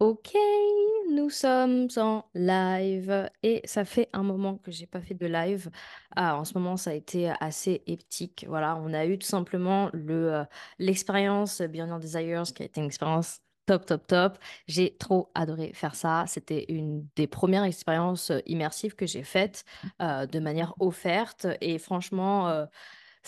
Ok, nous sommes en live et ça fait un moment que j'ai pas fait de live. Ah, en ce moment, ça a été assez hectique. Voilà, on a eu tout simplement le euh, l'expérience Beyond Desires qui a été une expérience top, top, top. J'ai trop adoré faire ça. C'était une des premières expériences immersives que j'ai faites euh, de manière offerte et franchement. euh,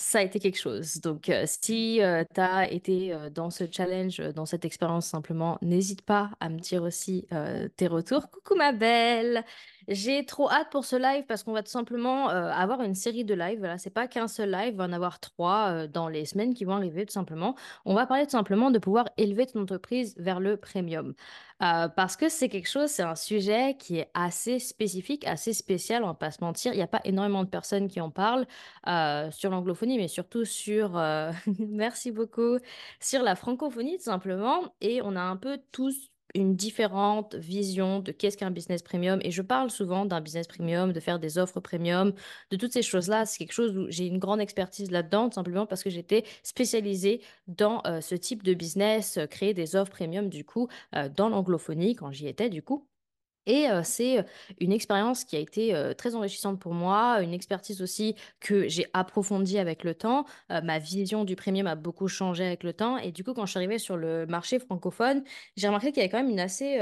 ça a été quelque chose. Donc, euh, si tu as été euh, dans ce challenge, euh, dans cette expérience simplement, n'hésite pas à me dire aussi euh, tes retours. Coucou ma belle! J'ai trop hâte pour ce live parce qu'on va tout simplement euh, avoir une série de lives. Voilà, c'est pas qu'un seul live, il va en avoir trois euh, dans les semaines qui vont arriver tout simplement. On va parler tout simplement de pouvoir élever ton entreprise vers le premium. Euh, parce que c'est quelque chose, c'est un sujet qui est assez spécifique, assez spécial, on va pas se mentir. Il n'y a pas énormément de personnes qui en parlent sur l'anglophonie, mais surtout sur, merci beaucoup, sur la francophonie tout simplement. Et on a un peu tous une différente vision de qu'est-ce qu'un business premium. Et je parle souvent d'un business premium, de faire des offres premium, de toutes ces choses-là. C'est quelque chose où j'ai une grande expertise là-dedans, tout simplement parce que j'étais spécialisée dans euh, ce type de business, euh, créer des offres premium du coup euh, dans l'anglophonie quand j'y étais du coup. Et c'est une expérience qui a été très enrichissante pour moi, une expertise aussi que j'ai approfondie avec le temps. Ma vision du premium a beaucoup changé avec le temps. Et du coup, quand je suis arrivée sur le marché francophone, j'ai remarqué qu'il y avait quand même une assez,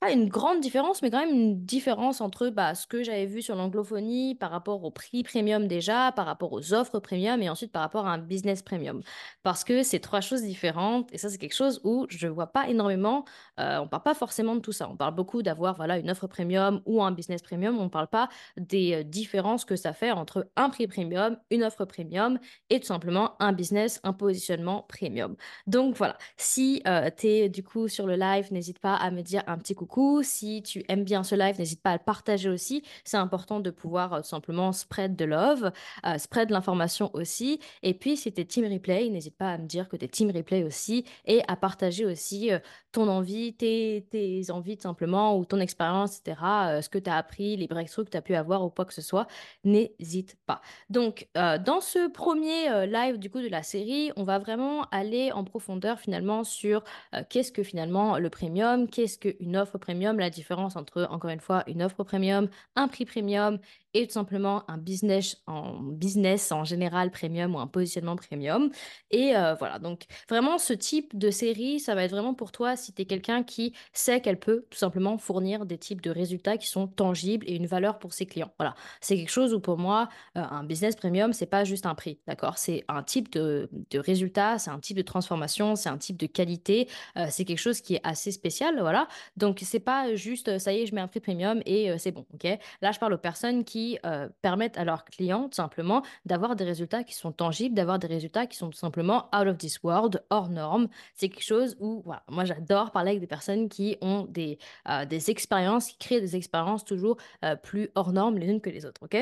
pas une grande différence, mais quand même une différence entre bah, ce que j'avais vu sur l'anglophonie par rapport au prix premium déjà, par rapport aux offres premium et ensuite par rapport à un business premium. Parce que c'est trois choses différentes et ça, c'est quelque chose où je vois pas énormément euh, on parle pas forcément de tout ça. On parle beaucoup d'avoir voilà une offre premium ou un business premium. On parle pas des euh, différences que ça fait entre un prix premium, une offre premium et tout simplement un business, un positionnement premium. Donc voilà, si euh, tu es du coup sur le live, n'hésite pas à me dire un petit coucou. Si tu aimes bien ce live, n'hésite pas à le partager aussi. C'est important de pouvoir euh, simplement spread de love, euh, spread l'information aussi. Et puis si tu es team replay, n'hésite pas à me dire que tu es team replay aussi et à partager aussi euh, ton envie, tes, tes envies simplement, ou ton expérience, etc., euh, ce que tu as appris, les breakthroughs que tu as pu avoir ou quoi que ce soit, n'hésite pas. Donc, dans ce premier live du coup de la série, on va vraiment aller en profondeur finalement sur qu'est-ce que finalement le premium, qu'est-ce qu'une offre premium, la différence entre, encore une fois, une offre premium, un prix premium et tout simplement un business en business en général premium ou un positionnement premium. Et euh, voilà, donc vraiment ce type de série, ça va être vraiment pour toi si tu es quelqu'un qui sait qu'elle peut tout simplement fournir des types de résultats qui sont tangibles et une valeur pour ses clients. Voilà, c'est quelque chose où pour moi, euh, un business premium, c'est pas juste un prix, d'accord? C'est un type de, résultat, c'est un type de transformation, c'est un type de qualité, euh, c'est quelque chose qui est assez spécial, voilà. Donc c'est pas juste, ça y est, je mets un prix premium et c'est bon, ok? Là, je parle aux personnes qui euh, permettent à leurs clients tout simplement d'avoir des résultats qui sont tangibles, d'avoir des résultats qui sont tout simplement out of this world, hors normes. C'est quelque chose où, moi j'adore parler avec des personnes qui ont des, euh, des expériences, qui créent des expériences toujours euh, plus hors normes les unes que les autres, ok?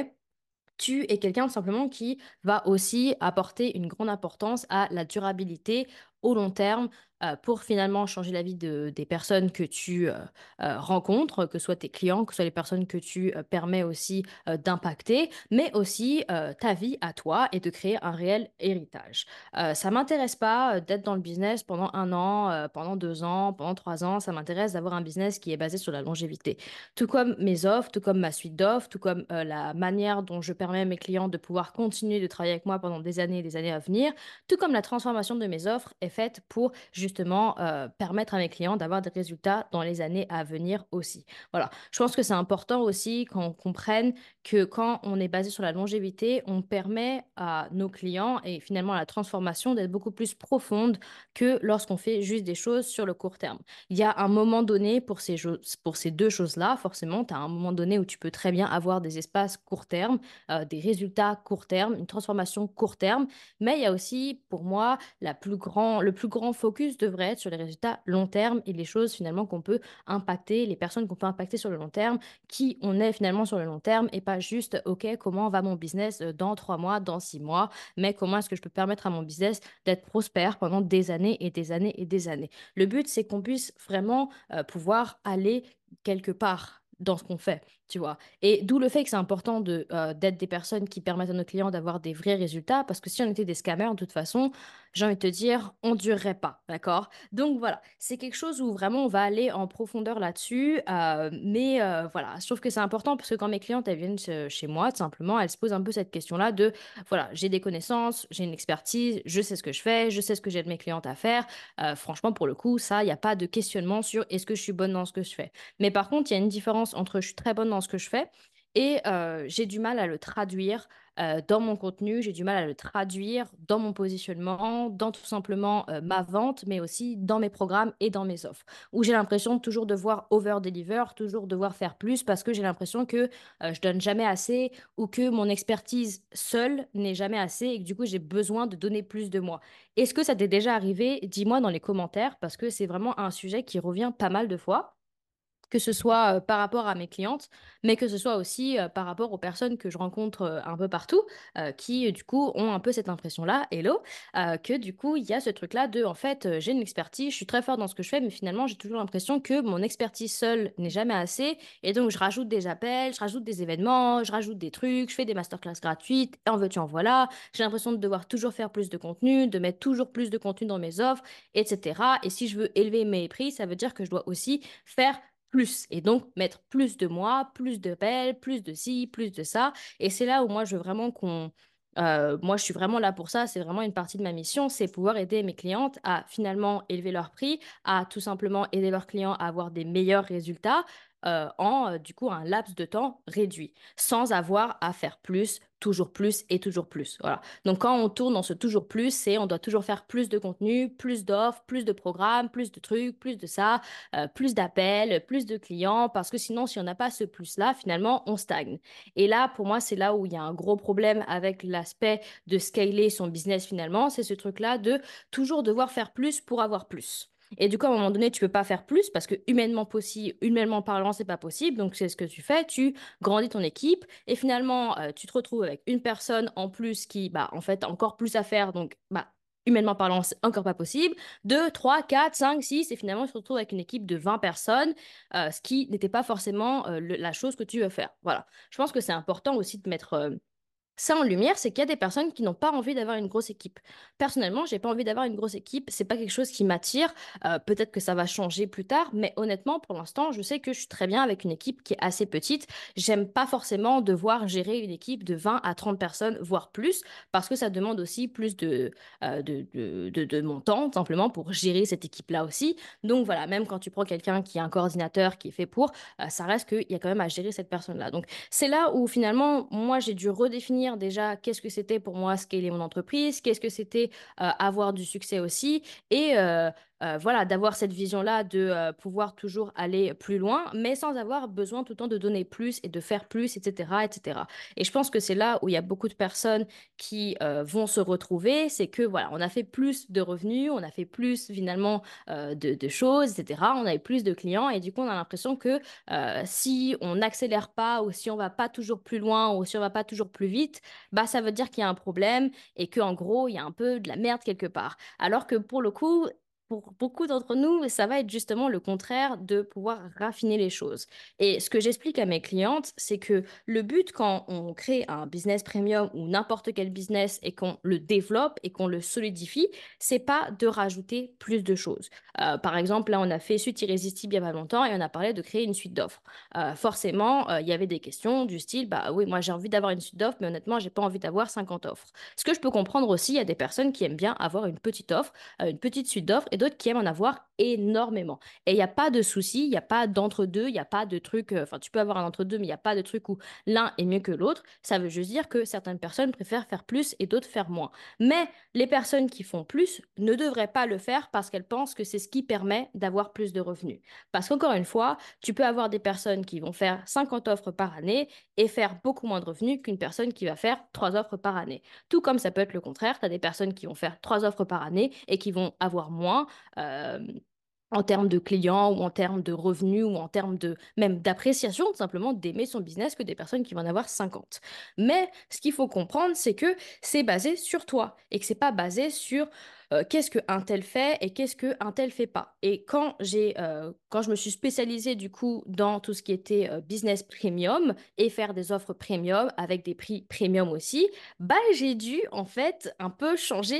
tu es quelqu'un tout simplement qui va aussi apporter une grande importance à la durabilité au long terme euh, pour finalement changer la vie de, des personnes que tu euh, euh, rencontres, que ce soit tes clients, que ce soit les personnes que tu permets aussi d'impacter, mais aussi ta vie à toi et de créer un réel héritage. Ça m'intéresse pas d'être dans le business pendant un an, pendant deux ans, pendant trois ans. Ça m'intéresse d'avoir un business qui est basé sur la longévité. Tout comme mes offres, tout comme ma suite d'offres, tout comme la manière dont je permets à mes clients de pouvoir continuer de travailler avec moi pendant des années et des années à venir, tout comme la transformation de mes offres est faite pour justement euh, permettre à mes clients d'avoir des résultats dans les années à venir aussi. Voilà, je pense que c'est important aussi qu'on comprenne que quand on est basé sur la longévité, on permet à nos clients et finalement à la transformation d'être beaucoup plus profonde que lorsqu'on fait juste des choses sur le court terme. Il y a un moment donné pour ces, pour ces deux choses-là, forcément, tu as un moment donné où tu peux très bien avoir des espaces court terme, euh, des résultats court terme, une transformation court terme, mais il y a aussi, pour moi, la plus grand, le plus grand focus devrait être sur les résultats long terme et les choses finalement qu'on peut impacter, les personnes qu'on peut impacter sur le long terme, qui on est finalement sur le long terme et pas juste, OK, comment va mon business euh, dans trois mois, dans six mois, mais comment est-ce que je peux permettre à mon business d'être prospère pendant des années et des années et des années? Le but, c'est qu'on puisse vraiment euh, pouvoir aller quelque part dans ce qu'on fait. Tu vois. Et d'où le fait que c'est important de, euh, d'être des personnes qui permettent à nos clients d'avoir des vrais résultats, parce que si on était des scammers, de toute façon, j'ai envie de te dire, on durerait pas, d'accord? Donc voilà, c'est quelque chose où vraiment on va aller en profondeur là-dessus, euh, mais euh, voilà, je trouve que c'est important parce que quand mes clientes, elles viennent chez moi, tout simplement, elles se posent un peu cette question-là de, voilà, j'ai des connaissances, j'ai une expertise, je sais ce que je fais, je sais ce que j'aide mes clientes à faire. Franchement, pour le coup, ça, il n'y a pas de questionnement sur est-ce que je suis bonne dans ce que je fais. Mais par contre, il y a une différence entre je suis très bonne dans ce que je fais et euh, j'ai du mal à le traduire euh, dans mon contenu, j'ai du mal à le traduire dans mon positionnement, dans tout simplement euh, ma vente, mais aussi dans mes programmes et dans mes offres, où j'ai l'impression de toujours devoir over-deliver, toujours devoir faire plus parce que j'ai l'impression que je donne jamais assez ou que mon expertise seule n'est jamais assez et que du coup j'ai besoin de donner plus de moi. Est-ce que ça t'est déjà arrivé? Dis-moi dans les commentaires parce que c'est vraiment un sujet qui revient pas mal de fois que ce soit par rapport à mes clientes, mais que ce soit aussi par rapport aux personnes que je rencontre un peu partout, qui du coup ont un peu cette impression-là, hello, que du coup il y a ce truc-là de, en fait, j'ai une expertise, je suis très fort dans ce que je fais, mais finalement j'ai toujours l'impression que mon expertise seule n'est jamais assez, et donc je rajoute des appels, je rajoute des événements, je rajoute des trucs, je fais des masterclass gratuites, en veux-tu en voilà, j'ai l'impression de devoir toujours faire plus de contenu, de mettre toujours plus de contenu dans mes offres, etc. Et si je veux élever mes prix, ça veut dire que je dois aussi faire plus et donc mettre plus de moi, plus de belles, plus de ci, plus de ça. Et c'est là où moi je veux vraiment qu'on... euh, moi, je suis vraiment là pour ça. C'est vraiment une partie de ma mission, c'est pouvoir aider mes clientes à finalement élever leur prix, à tout simplement aider leurs clients à avoir des meilleurs résultats euh, en euh, du coup un laps de temps réduit, sans avoir à faire plus, toujours plus et toujours plus. Voilà. Donc quand on tourne dans ce toujours plus, c'est on doit toujours faire plus de contenu, plus d'offres, plus de programmes, plus de trucs, plus de ça, euh, plus d'appels, plus de clients, parce que sinon si on n'a pas ce plus-là, finalement on stagne. Et là, pour moi, c'est là où il y a un gros problème avec l'aspect de scaler son business finalement, c'est ce truc-là de toujours devoir faire plus pour avoir plus. Et du coup, à un moment donné, tu peux pas faire plus parce que humainement possible, humainement parlant, c'est pas possible. Donc, c'est ce que tu fais. Tu grandis ton équipe et finalement, euh, tu te retrouves avec une personne en plus qui, bah, en fait, a encore plus à faire. Donc, bah, humainement parlant, c'est encore pas possible. Deux, trois, quatre, cinq, six, et finalement, tu te retrouves avec une équipe de 20 personnes, euh, ce qui n'était pas forcément euh, la chose que tu veux faire. Voilà. Je pense que c'est important aussi de mettre ça en lumière, c'est qu'il y a des personnes qui n'ont pas envie d'avoir une grosse équipe. Personnellement, j'ai pas envie d'avoir une grosse équipe. C'est pas quelque chose qui m'attire. Euh, peut-être que ça va changer plus tard, mais honnêtement, pour l'instant, je sais que je suis très bien avec une équipe qui est assez petite. J'aime pas forcément devoir gérer une équipe de 20 à 30 personnes, voire plus, parce que ça demande aussi plus de, euh, de, de, mon temps, simplement pour gérer cette équipe-là aussi. Donc voilà, même quand tu prends quelqu'un qui a un coordinateur qui est fait pour, euh, ça reste qu'il y a quand même à gérer cette personne-là. Donc c'est là où finalement, moi, j'ai dû redéfinir déjà qu'est-ce que c'était pour moi scaler mon entreprise, qu'est-ce que c'était euh, avoir du succès aussi, et euh, euh, voilà, d'avoir cette vision-là de euh, pouvoir toujours aller plus loin, mais sans avoir besoin tout le temps de donner plus et de faire plus, etc., etc. Et je pense que c'est là où il y a beaucoup de personnes qui euh, vont se retrouver, c'est que voilà, on a fait plus de revenus, on a fait plus finalement de, choses, etc. On a eu plus de clients et du coup on a l'impression que si on n'accélère pas ou si on va pas toujours plus loin ou si on va pas toujours plus vite, bah ça veut dire qu'il y a un problème et que en gros il y a un peu de la merde quelque part. Alors que pour le coup, pour beaucoup d'entre nous, ça va être justement le contraire de pouvoir raffiner les choses. Et ce que j'explique à mes clientes, c'est que le but quand on crée un business premium ou n'importe quel business et qu'on le développe et qu'on le solidifie, c'est pas de rajouter plus de choses. Euh, par exemple, là, on a fait Suite Irrésistible il y a pas longtemps et on a parlé de créer une suite d'offres. Euh, forcément, euh, il y avait des questions du style, bah oui, moi j'ai envie d'avoir une suite d'offres, mais honnêtement, j'ai pas envie d'avoir 50 offres. Ce que je peux comprendre aussi, il y a des personnes qui aiment bien avoir une petite offre, une petite suite d'offres, d'autres qui aiment en avoir énormément. Et il n'y a pas de souci, il n'y a pas d'entre-deux, il n'y a pas de truc, euh, enfin tu peux avoir un entre-deux, mais il n'y a pas de truc où l'un est mieux que l'autre. Ça veut juste dire que certaines personnes préfèrent faire plus et d'autres faire moins. Mais les personnes qui font plus ne devraient pas le faire parce qu'elles pensent que c'est ce qui permet d'avoir plus de revenus. Parce qu'encore une fois, tu peux avoir des personnes qui vont faire 50 offres par année et faire beaucoup moins de revenus qu'une personne qui va faire 3 offres par année. Tout comme ça peut être le contraire, tu as des personnes qui vont faire 3 offres par année et qui vont avoir moins. Euh, en termes de clients ou en termes de revenus ou en termes de même d'appréciation, tout simplement d'aimer son business que des personnes qui vont en avoir 50. Mais ce qu'il faut comprendre, c'est que c'est basé sur toi et que c'est pas basé sur euh, qu'est-ce que un tel fait et qu'est-ce que un tel fait pas. Et quand j'ai, euh, quand je me suis spécialisée du coup dans tout ce qui était euh, business premium et faire des offres premium avec des prix premium aussi, bah j'ai dû en fait un peu changer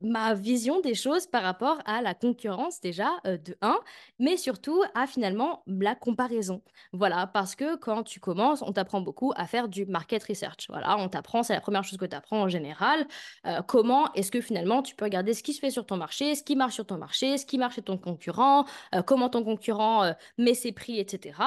ma vision des choses par rapport à la concurrence déjà de un, mais surtout à finalement la comparaison. Voilà, parce que quand tu commences, on t'apprend beaucoup à faire du market research. Voilà, on t'apprend, c'est la première chose que tu apprends en général. Comment est-ce que finalement tu peux regarder ce qui se fait sur ton marché, ce qui marche sur ton marché, ce qui marche chez ton concurrent, euh, comment ton concurrent euh, met ses prix, etc.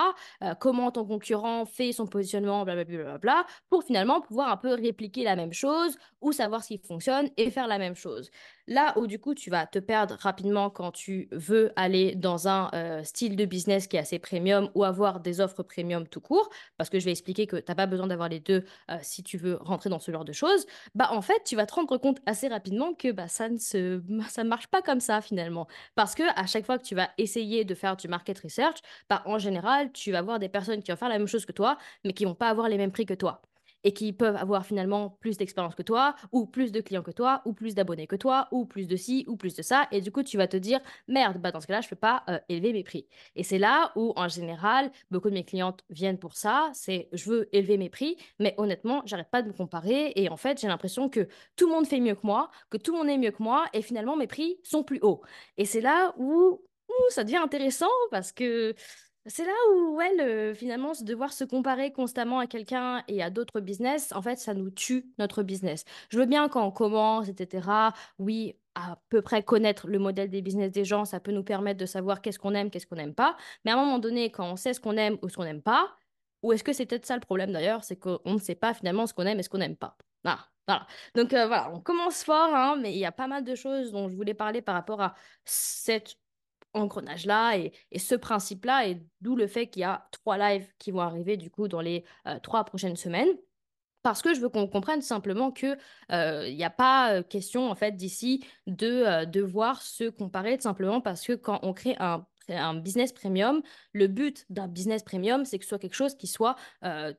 comment ton concurrent fait son positionnement, blablabla, bla, pour finalement pouvoir un peu répliquer la même chose ou savoir ce qui fonctionne et faire la même chose. Là où du coup tu vas te perdre rapidement quand tu veux aller dans un euh, style de business qui est assez premium ou avoir des offres premium tout court, parce que je vais expliquer que tu n'as pas besoin d'avoir les deux euh, si tu veux rentrer dans ce genre de choses, bah en fait tu vas te rendre compte assez rapidement que bah, ça ne se... ça marche pas comme ça finalement. Parce que à chaque fois que tu vas essayer de faire du market research, bah, en général tu vas voir des personnes qui vont faire la même chose que toi, mais qui vont pas avoir les mêmes prix que toi et qui peuvent avoir finalement plus d'expérience que toi, ou plus de clients que toi, ou plus d'abonnés que toi, ou plus de ci, ou plus de ça. Et du coup, tu vas te dire, merde, bah dans ce cas-là, je ne peux pas euh, élever mes prix. Et c'est là où, en général, beaucoup de mes clientes viennent pour ça. C'est, je veux élever mes prix, mais honnêtement, j'arrête pas de me comparer. Et en fait, j'ai l'impression que tout le monde fait mieux que moi, que tout le monde est mieux que moi, et finalement, mes prix sont plus hauts. Et c'est là où, où ça devient intéressant parce que c'est là où, finalement, devoir se comparer constamment à quelqu'un et à d'autres business, en fait, ça nous tue notre business. Je veux bien quand on commence, etc. Oui, à peu près connaître le modèle des business des gens, ça peut nous permettre de savoir qu'est-ce qu'on aime, qu'est-ce qu'on n'aime pas. Mais à un moment donné, quand on sait ce qu'on aime ou ce qu'on n'aime pas, ou est-ce que c'est peut-être ça le problème d'ailleurs, c'est qu'on ne sait pas finalement ce qu'on aime et ce qu'on n'aime pas. Voilà. Donc euh, voilà, on commence fort, hein, mais il y a pas mal de choses dont je voulais parler par rapport à cette engrenage-là et, ce principe-là, et d'où le fait qu'il y a trois lives qui vont arriver du coup dans les euh, trois prochaines semaines. Parce que je veux qu'on comprenne simplement que euh, n'y a pas euh, question en fait d'ici de devoir se comparer simplement parce que quand on crée un un business premium. Le but d'un business premium, c'est que ce soit quelque chose qui soit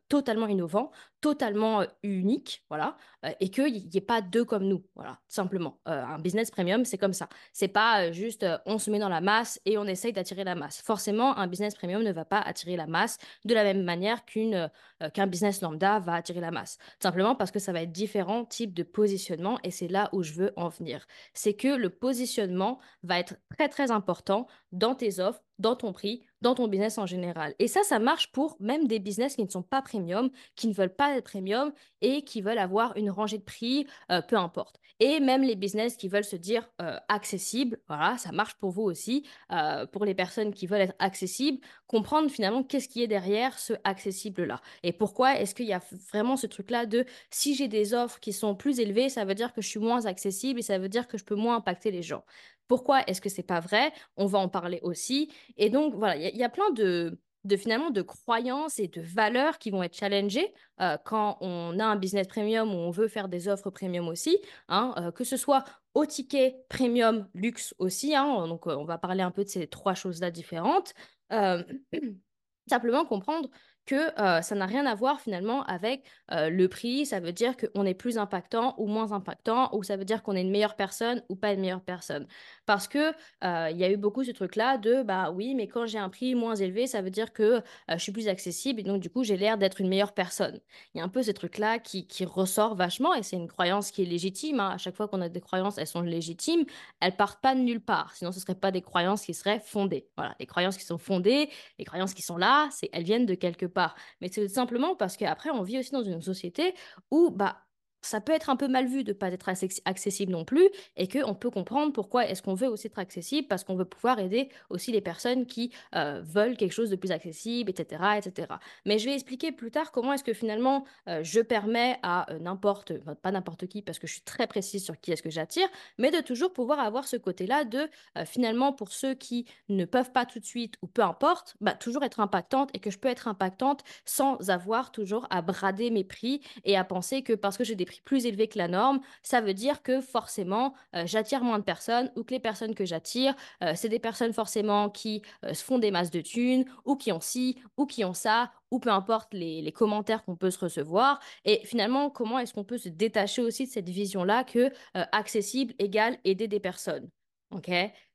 totalement innovant, totalement unique, voilà, et qu'il n'y ait pas deux comme nous, voilà, simplement. un business premium, c'est comme ça. C'est pas juste on se met dans la masse et on essaye d'attirer la masse. Forcément, un business premium ne va pas attirer la masse de la même manière qu'un business lambda va attirer la masse. Simplement parce que ça va être différents types de positionnement et c'est là où je veux en venir. C'est que le positionnement va être très très important dans tes offres, dans ton prix, dans ton business en général. Et ça, ça marche pour même des business qui ne sont pas premium, qui ne veulent pas être premium et qui veulent avoir une rangée de prix, euh, peu importe. Et même les business qui veulent se dire euh, accessibles, voilà, ça marche pour vous aussi, euh, pour les personnes qui veulent être accessibles, comprendre finalement qu'est-ce qui est derrière ce accessible-là. Et pourquoi est-ce qu'il y a vraiment ce truc-là de si j'ai des offres qui sont plus élevées, ça veut dire que je suis moins accessible et ça veut dire que je peux moins impacter les gens. Pourquoi est-ce que c'est pas vrai? On va en parler aussi. Et donc voilà, il y, a plein de, de finalement de croyances et de valeurs qui vont être challengées euh, quand on a un business premium ou on veut faire des offres premium aussi, hein, euh, que ce soit au ticket premium luxe aussi. Hein, donc euh, on va parler un peu de ces trois choses-là différentes. simplement comprendre que euh, ça n'a rien à voir finalement avec euh, le prix. Ça veut dire qu'on est plus impactant ou moins impactant, ou ça veut dire qu'on est une meilleure personne ou pas une meilleure personne. Parce que euh, il y a eu beaucoup ce truc-là de bah oui, mais quand j'ai un prix moins élevé, ça veut dire que je suis plus accessible et donc du coup j'ai l'air d'être une meilleure personne. Il y a un peu ce truc-là qui, qui, ressort vachement et c'est une croyance qui est légitime. Hein. À chaque fois qu'on a des croyances, elles sont légitimes. Elles partent pas de nulle part. Sinon, ce ne seraient pas des croyances qui seraient fondées. Voilà, les croyances qui sont fondées, les croyances qui sont là, c'est elles viennent de quelque part mais c'est simplement parce qu'après, on vit aussi dans une société où bah, ça peut être un peu mal vu de ne pas être accessible non plus et qu'on peut comprendre pourquoi est-ce qu'on veut aussi être accessible parce qu'on veut pouvoir aider aussi les personnes qui euh, veulent quelque chose de plus accessible, etc., etc. Mais je vais expliquer plus tard comment est-ce que finalement euh, je permets à euh, n'importe, pas n'importe qui parce que je suis très précise sur qui est-ce que j'attire, mais de toujours pouvoir avoir ce côté-là de finalement pour ceux qui ne peuvent pas tout de suite ou peu importe, bah, toujours être impactante et que je peux être impactante sans avoir toujours à brader mes prix et à penser que parce que j'ai des plus élevés que la norme, ça veut dire que forcément, euh, j'attire moins de personnes ou que les personnes que j'attire, euh, c'est des personnes forcément qui euh, se font des masses de thunes ou qui ont ci ou qui ont ça ou peu importe les, les commentaires qu'on peut se recevoir. Et finalement, comment est-ce qu'on peut se détacher aussi de cette vision-là que accessible égale aider des personnes. OK?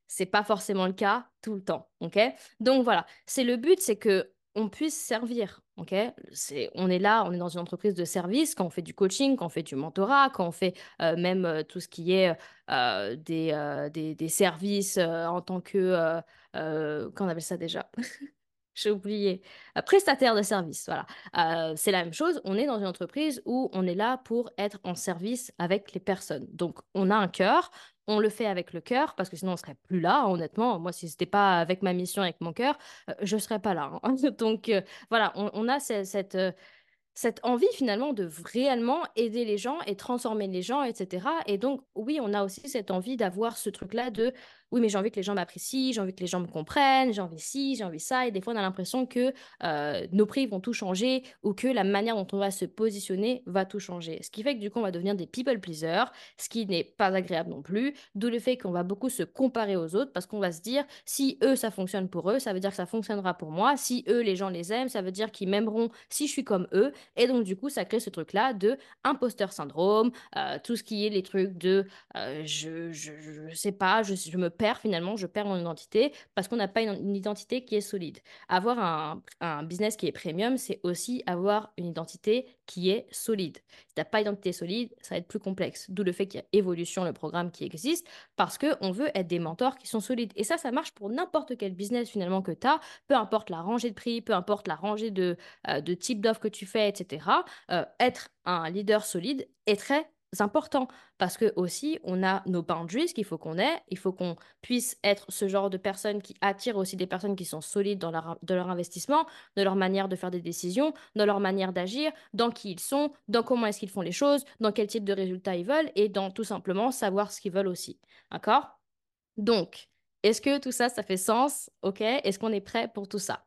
C'est pas forcément le cas tout le temps, ok? Donc voilà, c'est le but, c'est que on puisse servir, ok? On est là, on est dans une entreprise de service quand on fait du coaching, quand on fait du mentorat, quand on fait même tout ce qui est des, des, des, services en tant que, qu'on appelle ça déjà? J'ai oublié. prestataire de service, voilà. c'est la même chose. On est dans une entreprise où on est là pour être en service avec les personnes. Donc, on a un cœur, on le fait avec le cœur, parce que sinon on serait plus là, honnêtement. Moi, si ce n'était pas avec ma mission, avec mon cœur, je ne serais pas là. Hein. Donc, voilà, on, a cette envie finalement de réellement aider les gens et transformer les gens, etc. Et donc, oui, on a aussi cette envie d'avoir ce truc-là de oui, mais j'ai envie que les gens m'apprécient, j'ai envie que les gens me comprennent, j'ai envie ci, j'ai envie ça. Et des fois, on a l'impression que euh, nos prix vont tout changer ou que la manière dont on va se positionner va tout changer. Ce qui fait que du coup, on va devenir des people pleasers, ce qui n'est pas agréable non plus. D'où le fait qu'on va beaucoup se comparer aux autres parce qu'on va se dire si eux, ça fonctionne pour eux, ça veut dire que ça fonctionnera pour moi. Si eux, les gens les aiment, ça veut dire qu'ils m'aimeront si je suis comme eux. Et donc, du coup, ça crée ce truc-là de imposteur syndrome, euh, tout ce qui est les trucs de euh, je, je, je, sais pas, je, je me finalement, je perds mon identité parce qu'on n'a pas une, identité qui est solide. Avoir un, un business qui est premium, c'est aussi avoir une identité qui est solide. Si tu n'as pas d'identité solide, ça va être plus complexe. D'où le fait qu'il y a Évolution, le programme qui existe, parce qu'on veut être des mentors qui sont solides. Et ça, ça marche pour n'importe quel business finalement que tu as, peu importe la rangée de prix, peu importe la rangée de, euh, de type d'offre que tu fais, etc. Euh, être un leader solide est très important parce que aussi on a nos boundaries qu'il faut qu'on ait, il faut qu'on puisse être ce genre de personnes qui attirent aussi des personnes qui sont solides dans leur, leur investissement, de leur manière de faire des décisions, dans leur manière d'agir, dans qui ils sont, dans comment est-ce qu'ils font les choses, dans quel type de résultats ils veulent et dans tout simplement savoir ce qu'ils veulent aussi. D'accord? Donc, est-ce que tout ça, ça fait sens? Ok? Est-ce qu'on est prêt pour tout ça?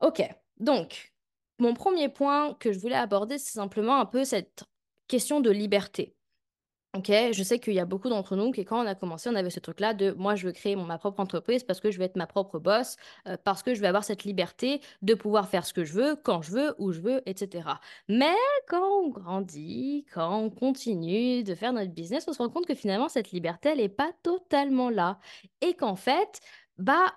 Ok, donc, mon premier point que je voulais aborder, c'est simplement un peu cette question de liberté. Ok, je sais qu'il y a beaucoup d'entre nous qui, quand on a commencé, on avait ce truc-là de moi, je veux créer ma propre entreprise parce que je veux être ma propre boss, euh, parce que je vais avoir cette liberté de pouvoir faire ce que je veux, quand je veux, où je veux, etc. Mais quand on grandit, quand on continue de faire notre business, on se rend compte que finalement, cette liberté, elle n'est pas totalement là. Et qu'en fait, bah,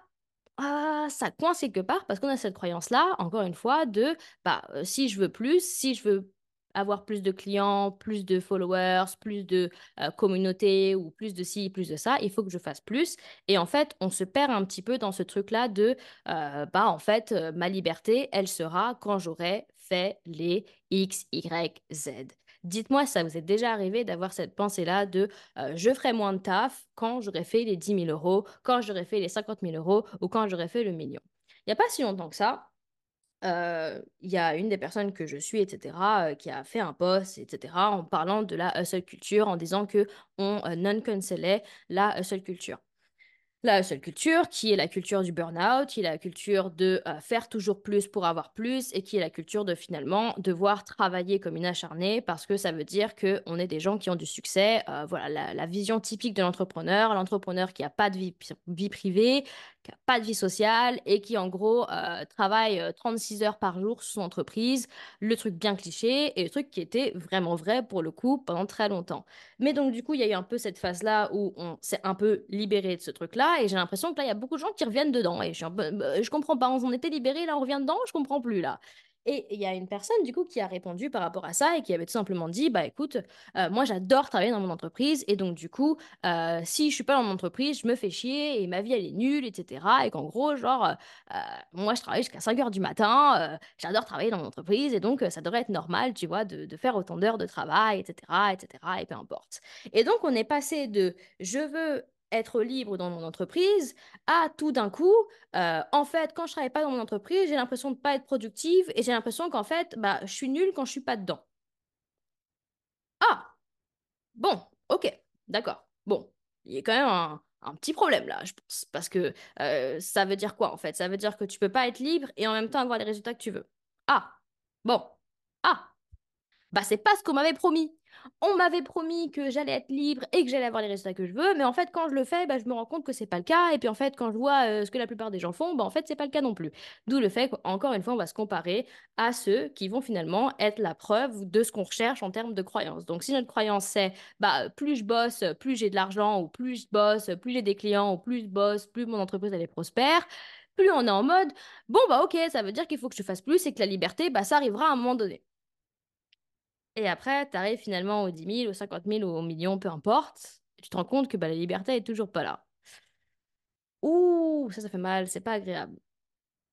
ah, ça coince quelque part parce qu'on a cette croyance-là, encore une fois, de bah, euh, si je veux plus, si je veux avoir plus de clients, plus de followers, plus de euh, communauté ou plus de ci, plus de ça, il faut que je fasse plus. Et en fait, on se perd un petit peu dans ce truc-là de, euh, bah en fait, euh, ma liberté, elle sera quand j'aurai fait les X, Y, Z. Dites-moi ça vous est déjà arrivé d'avoir cette pensée-là de je ferai moins de taf quand j'aurai fait les 10 000 euros, quand j'aurai fait les 50 000 euros ou quand j'aurai fait le million? Il n'y a pas si longtemps que ça, il y a une des personnes que je suis, etc., qui a fait un post, etc., en parlant de la hustle culture, en disant que on non-cancellait la hustle culture la seule culture, qui est la culture du burn-out, qui est la culture de euh, faire toujours plus pour avoir plus, et qui est la culture de finalement devoir travailler comme une acharnée, parce que ça veut dire qu'on est des gens qui ont du succès. Euh, voilà, la, vision typique de l'entrepreneur, l'entrepreneur qui n'a pas de vie, vie privée, pas de vie sociale, et qui en gros euh, travaille 36 heures par jour sur son entreprise, le truc bien cliché, et le truc qui était vraiment vrai pour le coup pendant très longtemps. Mais donc du coup, il y a eu un peu cette phase-là où on s'est un peu libéré de ce truc-là, et j'ai l'impression que là, il y a beaucoup de gens qui reviennent dedans. Et je, bah, comprends pas, on en était libéré, là, on revient dedans, je comprends plus, là. Et il y a une personne, du coup, qui a répondu par rapport à ça et qui avait tout simplement dit, bah écoute, euh, moi j'adore travailler dans mon entreprise et donc du coup, euh, si je suis pas dans mon entreprise, je me fais chier et ma vie elle est nulle, etc. Et qu'en gros, genre, euh, moi je travaille jusqu'à 5 heures du matin, j'adore travailler dans mon entreprise et donc ça devrait être normal, tu vois, de, de faire autant d'heures de travail, etc., etc., et peu importe. Et donc on est passé de je veux être libre dans mon entreprise à tout d'un coup, euh, en fait, quand je travaille pas dans mon entreprise, j'ai l'impression de pas être productive et j'ai l'impression qu'en fait, bah, je suis nulle quand je suis pas dedans. Ah, bon, ok, d'accord. Bon, il y a quand même un, petit problème là, je pense, parce que euh, ça veut dire quoi en fait? Ça veut dire que tu peux pas être libre et en même temps avoir les résultats que tu veux. Ah, bon, ah, Bah, c'est pas ce qu'on m'avait promis. On m'avait promis que j'allais être libre et que j'allais avoir les résultats que je veux, mais en fait, quand je le fais, bah, je me rends compte que c'est pas le cas. Et puis en fait, quand je vois euh, ce que la plupart des gens font, bah, en fait, c'est pas le cas non plus. D'où le fait qu'encore une fois, on va se comparer à ceux qui vont finalement être la preuve de ce qu'on recherche en termes de croyance. Donc, si notre croyance c'est bah, plus je bosse, plus j'ai de l'argent, ou plus je bosse, plus j'ai des clients, ou plus je bosse, plus mon entreprise elle est prospère, plus on est en mode bon, bah ok, ça veut dire qu'il faut que je fasse plus et que la liberté, bah, ça arrivera à un moment donné. Et après, tu arrives finalement aux 10 000, aux 50 000, aux millions, peu importe. Tu te rends compte que bah, la liberté est toujours pas là. Ouh, ça, ça fait mal, c'est pas agréable.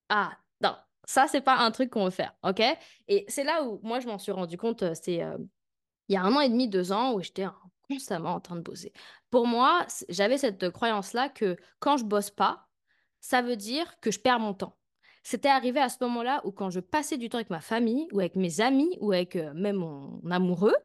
Ah, non, ça, c'est pas un truc qu'on veut faire, ok? Et c'est là où moi, je m'en suis rendu compte, euh, c'est euh, il y a un an et demi, deux ans, où j'étais constamment en train de bosser. Pour moi, j'avais cette croyance-là que quand je bosse pas, ça veut dire que je perds mon temps. C'était arrivé à ce moment-là où quand je passais du temps avec ma famille ou avec mes amis ou avec euh, même mon amoureux,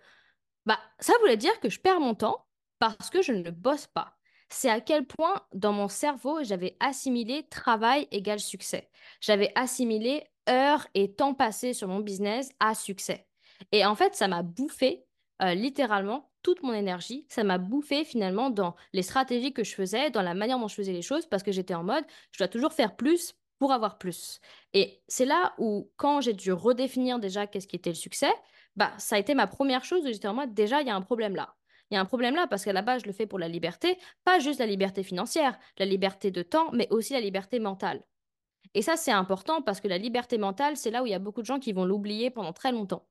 bah ça voulait dire que je perds mon temps parce que je ne bosse pas. C'est à quel point dans mon cerveau j'avais assimilé travail égale succès. J'avais assimilé heures et temps passé sur mon business à succès. Et en fait, ça m'a bouffé euh, littéralement toute mon énergie. Ça m'a bouffé finalement dans les stratégies que je faisais, dans la manière dont je faisais les choses, parce que j'étais en mode, je dois toujours faire plus pour avoir plus. Et c'est là où, quand j'ai dû redéfinir déjà qu'est-ce qui était le succès, bah, ça a été ma première chose où j'étais en mode, déjà, il y a un problème là. Il y a un problème là parce qu'à la base, je le fais pour la liberté, pas juste la liberté financière, la liberté de temps, mais aussi la liberté mentale. Et ça, c'est important parce que la liberté mentale, c'est là où il y a beaucoup de gens qui vont l'oublier pendant très longtemps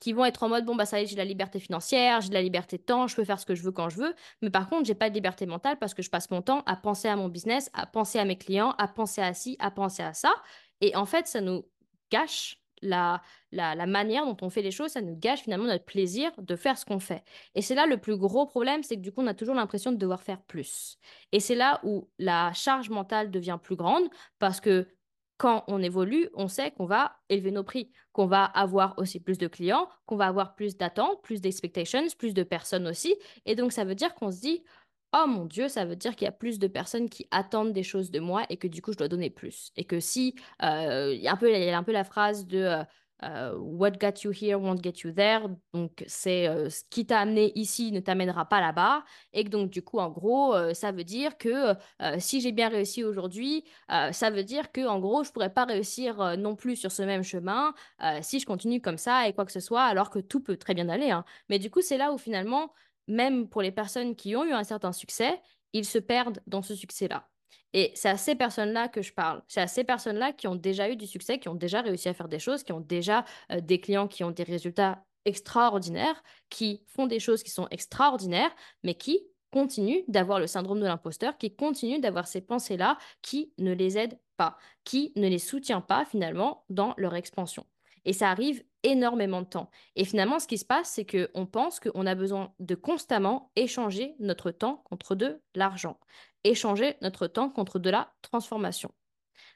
qui vont être en mode bon bah ça y est j'ai la liberté financière j'ai de la liberté de temps je peux faire ce que je veux quand je veux mais par contre j'ai pas de liberté mentale parce que je passe mon temps à penser à mon business à penser à mes clients à penser à ci à penser à ça et en fait ça nous gâche la, la, manière dont on fait les choses, ça nous gâche finalement notre plaisir de faire ce qu'on fait. Et c'est là le plus gros problème, c'est que du coup, on a toujours l'impression de devoir faire plus. Et c'est là où la charge mentale devient plus grande parce que quand on évolue, on sait qu'on va élever nos prix, qu'on va avoir aussi plus de clients, qu'on va avoir plus d'attentes, plus d'expectations, plus de personnes aussi. Et donc, ça veut dire qu'on se dit, oh mon Dieu, ça veut dire qu'il y a plus de personnes qui attendent des choses de moi et que du coup, je dois donner plus. Et que si, euh, il y a un peu, la phrase de... Euh, euh, what got you here won't get you there. Donc, c'est euh, ce qui t'a amené ici ne t'amènera pas là-bas. Et donc, du coup, en gros, euh, ça veut dire que si j'ai bien réussi aujourd'hui, ça veut dire que, en gros, je pourrais pas réussir non plus sur ce même chemin si je continue comme ça et quoi que ce soit, alors que tout peut très bien aller. Hein. Mais du coup, c'est là où finalement, même pour les personnes qui ont eu un certain succès, ils se perdent dans ce succès-là. Et c'est à ces personnes-là que je parle. C'est à ces personnes-là qui ont déjà eu du succès, qui ont déjà réussi à faire des choses, qui ont déjà euh, des clients qui ont des résultats extraordinaires, qui font des choses qui sont extraordinaires, mais qui continuent d'avoir le syndrome de l'imposteur, qui continuent d'avoir ces pensées-là qui ne les aident pas, qui ne les soutient pas finalement dans leur expansion. Et ça arrive énormément de temps. Et finalement, ce qui se passe, c'est qu'on pense qu'on a besoin de constamment échanger notre temps contre de l'argent échanger notre temps contre de la transformation.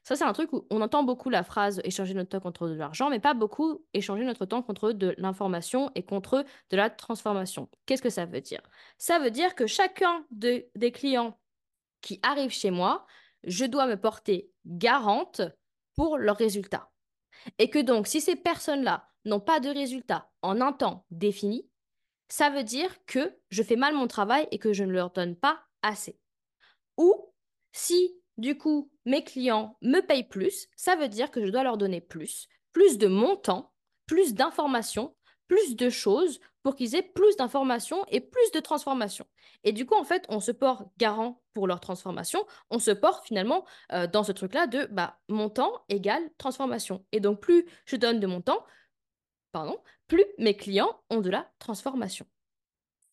Ça, c'est un truc où on entend beaucoup la phrase échanger notre temps contre de l'argent, mais pas beaucoup échanger notre temps contre de l'information et contre de la transformation. Qu'est-ce que ça veut dire? Ça veut dire que chacun des clients qui arrivent chez moi, je dois me porter garante pour leurs résultats. Et que donc, si ces personnes-là n'ont pas de résultats en un temps défini, ça veut dire que je fais mal mon travail et que je ne leur donne pas assez. Ou si du coup mes clients me payent plus, ça veut dire que je dois leur donner plus, plus de montant, plus d'informations, plus de choses pour qu'ils aient plus d'informations et plus de transformations. Et du coup, en fait, on se porte garant pour leur transformation, on se porte finalement euh, dans ce truc-là de bah, montant égale transformation. Et donc, plus je donne de montant, pardon, plus mes clients ont de la transformation.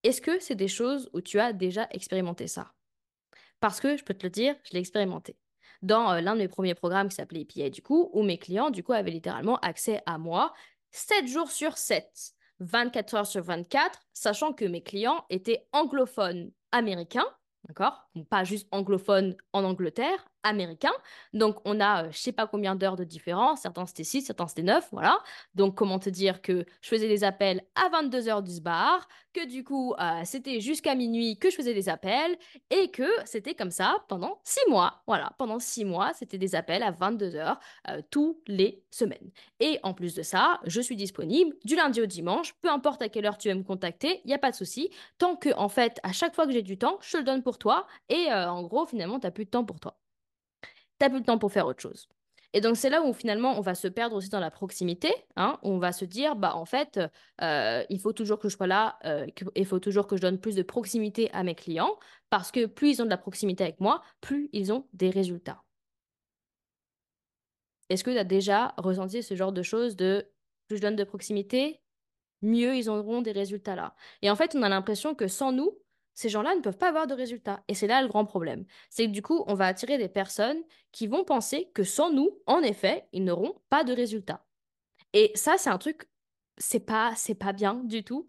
Est-ce que c'est des choses où tu as déjà expérimenté ça? Parce que, je peux te le dire, je l'ai expérimenté. Dans euh, l'un de mes premiers programmes qui s'appelait EPA, du coup, où mes clients, du coup, avaient littéralement accès à moi 7 jours sur 7, 24 heures sur 24, sachant que mes clients étaient anglophones américains, d'accord? Pas juste anglophones en Angleterre, américain. Donc, on a euh, je sais pas combien d'heures de différence. Certains c'était 6, certains c'était 9, voilà. Donc, comment te dire que je faisais des appels à 22 heures du bar, que du coup, euh, c'était jusqu'à minuit que je faisais des appels et que c'était comme ça pendant 6 mois. Voilà, pendant 6 mois, c'était des appels à 22 heures euh, tous les semaines. Et en plus de ça, je suis disponible du lundi au dimanche, peu importe à quelle heure tu veux me contacter, il n'y a pas de souci. Tant que, en fait, à chaque fois que j'ai du temps, je te le donne pour toi et en gros, finalement, tu n'as plus de temps pour toi t'as plus le temps pour faire autre chose. Et donc c'est là où finalement on va se perdre aussi dans la proximité, hein, où on va se dire bah en fait euh, il faut toujours que je sois là, euh, il faut toujours que je donne plus de proximité à mes clients parce que plus ils ont de la proximité avec moi, plus ils ont des résultats. Est-ce que tu as déjà ressenti ce genre de choses de plus je donne de proximité, mieux ils auront des résultats là? Et en fait on a l'impression que sans nous ces gens-là ne peuvent pas avoir de résultats. Et c'est là le grand problème. C'est que du coup, on va attirer des personnes qui vont penser que sans nous, en effet, ils n'auront pas de résultats. Et ça, c'est un truc, c'est pas, pas bien du tout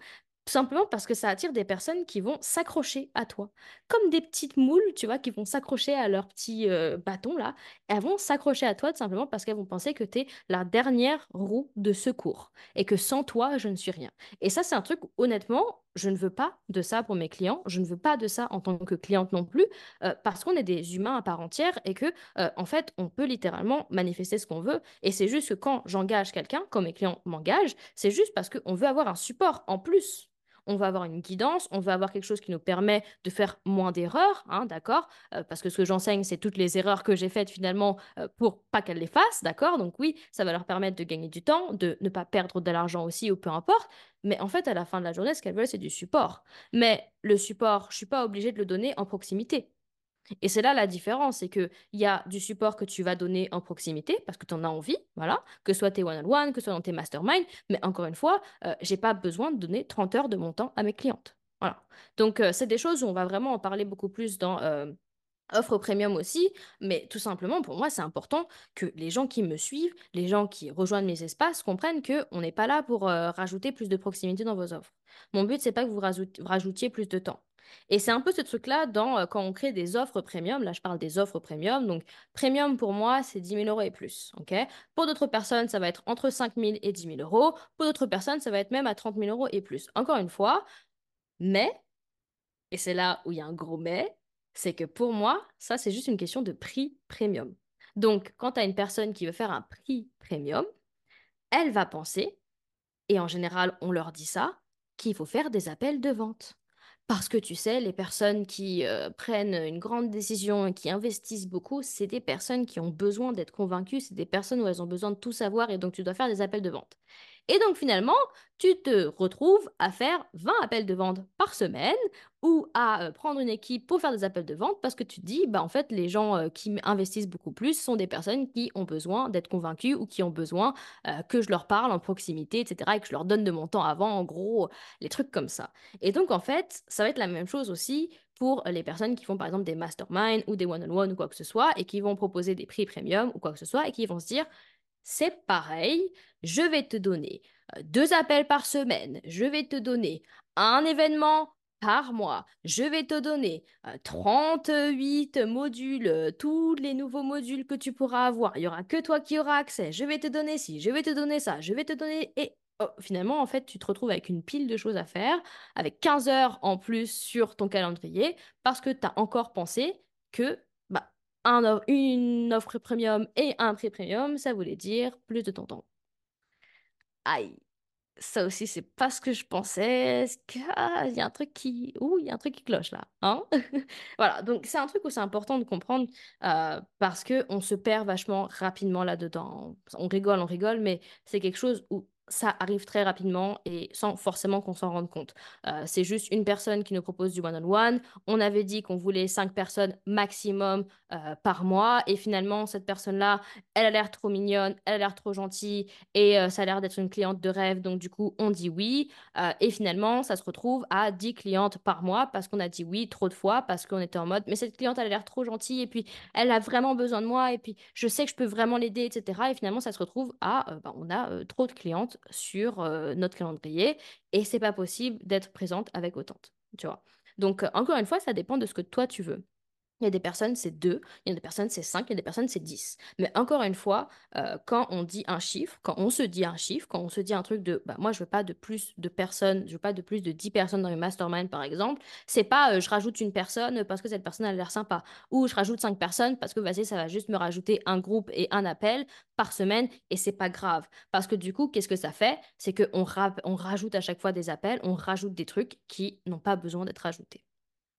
simplement parce que ça attire des personnes qui vont s'accrocher à toi. Comme des petites moules, tu vois, qui vont s'accrocher à leur petit euh, bâton là. Elles vont s'accrocher à toi tout simplement parce qu'elles vont penser que tu es la dernière roue de secours et que sans toi, je ne suis rien. Et ça, c'est un truc, honnêtement, je ne veux pas de ça pour mes clients. Je ne veux pas de ça en tant que cliente non plus euh, parce qu'on est des humains à part entière et que, euh, en fait, on peut littéralement manifester ce qu'on veut. Et c'est juste que quand j'engage quelqu'un, quand mes clients m'engagent, c'est juste parce qu'on veut avoir un support en plus on va avoir une guidance, on va avoir quelque chose qui nous permet de faire moins d'erreurs, hein, d'accord euh, Parce que ce que j'enseigne, c'est toutes les erreurs que j'ai faites finalement euh, pour pas qu'elles les fassent, d'accord Donc oui, ça va leur permettre de gagner du temps, de ne pas perdre de l'argent aussi ou peu importe. Mais en fait, à la fin de la journée, ce qu'elles veulent, c'est du support. Mais le support, je suis pas obligée de le donner en proximité. Et c'est là la différence, c'est qu'il y a du support que tu vas donner en proximité parce que tu en as envie, voilà, que ce soit tes one-on-one, que ce soit dans tes masterminds, mais encore une fois, je euh, j'ai pas besoin de donner 30 heures de mon temps à mes clientes. Donc, euh, c'est des choses où on va vraiment en parler beaucoup plus dans euh, offre premium aussi, mais tout simplement, pour moi, c'est important que les gens qui me suivent, les gens qui rejoignent mes espaces, comprennent qu'on n'est pas là pour rajouter plus de proximité dans vos offres. Mon but, c'est pas que vous rajoutiez plus de temps. Et c'est un peu ce truc-là dans euh, quand on crée des offres premium. Là, je parle des offres premium. Donc, premium pour moi, c'est 10 000 euros et plus. pour d'autres personnes, ça va être entre 5 000 et 10 000 euros. Pour d'autres personnes, ça va être même à 30 000 euros et plus. Encore une fois, mais, et c'est là où il y a un gros mais, c'est que pour moi, ça, c'est juste une question de prix premium. Donc, quand tu as une personne qui veut faire un prix premium, elle va penser, et en général, on leur dit ça, qu'il faut faire des appels de vente. Parce que tu sais, les personnes qui euh, prennent une grande décision et qui investissent beaucoup, c'est des personnes qui ont besoin d'être convaincues, c'est des personnes où elles ont besoin de tout savoir et donc tu dois faire des appels de vente. Et donc finalement, tu te retrouves à faire 20 appels de vente par semaine ou à euh, prendre une équipe pour faire des appels de vente parce que tu te dis, bah en fait, les gens euh, qui investissent beaucoup plus sont des personnes qui ont besoin d'être convaincues ou qui ont besoin euh, que je leur parle en proximité, etc. et que je leur donne de mon temps avant, en gros, les trucs comme ça. Et donc en fait, ça va être la même chose aussi pour les personnes qui font par exemple des masterminds ou des one-on-one ou quoi que ce soit et qui vont proposer des prix premium ou quoi que ce soit et qui vont se dire, c'est pareil, je vais te donner deux appels par semaine, je vais te donner un événement par mois, je vais te donner 38 euh, modules, euh, tous les nouveaux modules que tu pourras avoir, il y aura que toi qui auras accès, je vais te donner ci, je vais te donner ça, je vais te donner... Et oh, finalement, en fait, tu te retrouves avec une pile de choses à faire, avec 15 heures en plus sur ton calendrier, parce que tu as encore pensé que une offre premium et un prix premium, ça voulait dire plus de ton temps. Aïe, ça aussi, c'est pas ce que je pensais. Ah, il y a un truc qui, ouh, il y a un truc qui cloche là, hein? Voilà, donc c'est un truc où c'est important de comprendre euh, parce que on se perd vachement rapidement là-dedans. On rigole, on rigole, mais c'est quelque chose où ça arrive très rapidement et sans forcément qu'on s'en rende compte. Euh, c'est juste une personne qui nous propose du one-on-one. On avait dit qu'on voulait cinq personnes maximum euh, par mois et finalement, cette personne-là, elle a l'air trop mignonne, elle a l'air trop gentille et euh, ça a l'air d'être une cliente de rêve. Donc, du coup, on dit oui. et finalement, ça se retrouve à 10 clientes par mois parce qu'on a dit oui trop de fois, parce qu'on était en mode, mais cette cliente, elle a l'air trop gentille et puis elle a vraiment besoin de moi et puis je sais que je peux vraiment l'aider, etc. Et finalement, ça se retrouve à, bah, on a trop de clientes sur notre calendrier et c'est pas possible d'être présente avec autant. Donc, encore une fois, ça dépend de ce que toi tu veux. Il y a des personnes, c'est 2, il y a des personnes, c'est 5, il y a des personnes, c'est 10. Mais encore une fois, euh, quand on dit un chiffre, quand on se dit un chiffre, quand on se dit un truc de bah, moi, je veux pas de plus de personnes, je veux pas de plus de 10 personnes dans mes mastermind, par exemple, c'est pas euh, je rajoute une personne parce que cette personne a l'air sympa, ou je rajoute 5 personnes parce que vas-y, ça va juste me rajouter un groupe et un appel par semaine et c'est pas grave. Parce que du coup, qu'est-ce que ça fait? C'est qu'on on rajoute à chaque fois des appels, on rajoute des trucs qui n'ont pas besoin d'être ajoutés.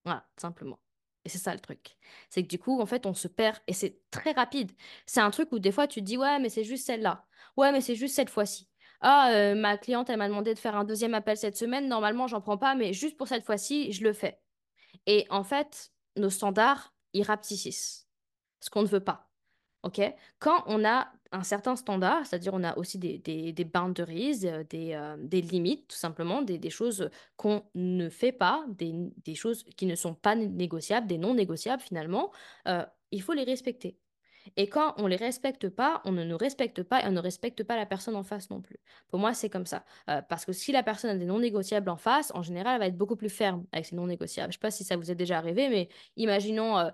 Voilà, simplement. Et c'est ça le truc. C'est que du coup, en fait, on se perd et c'est très rapide. C'est un truc où des fois, tu te dis, ouais, mais c'est juste celle-là. Ouais, mais c'est juste cette fois-ci. Ah, euh, ma cliente, elle m'a demandé de faire un deuxième appel cette semaine. Normalement, j'en prends pas, mais juste pour cette fois-ci, je le fais. Et en fait, nos standards, ils rapetissent. Ce qu'on ne veut pas. OK? Quand on a un certain standard, c'est-à-dire on a aussi des, des, boundaries, euh, des, euh, des limites, tout simplement, des, choses qu'on ne fait pas, des, choses qui ne sont pas négociables, des non négociables finalement, euh, il faut les respecter. Et quand on les respecte pas, on ne nous respecte pas et on ne respecte pas la personne en face non plus. Pour moi, c'est comme ça. parce que si la personne a des non négociables en face, en général, elle va être beaucoup plus ferme avec ses non négociables. Je sais pas si ça vous est déjà arrivé, mais imaginons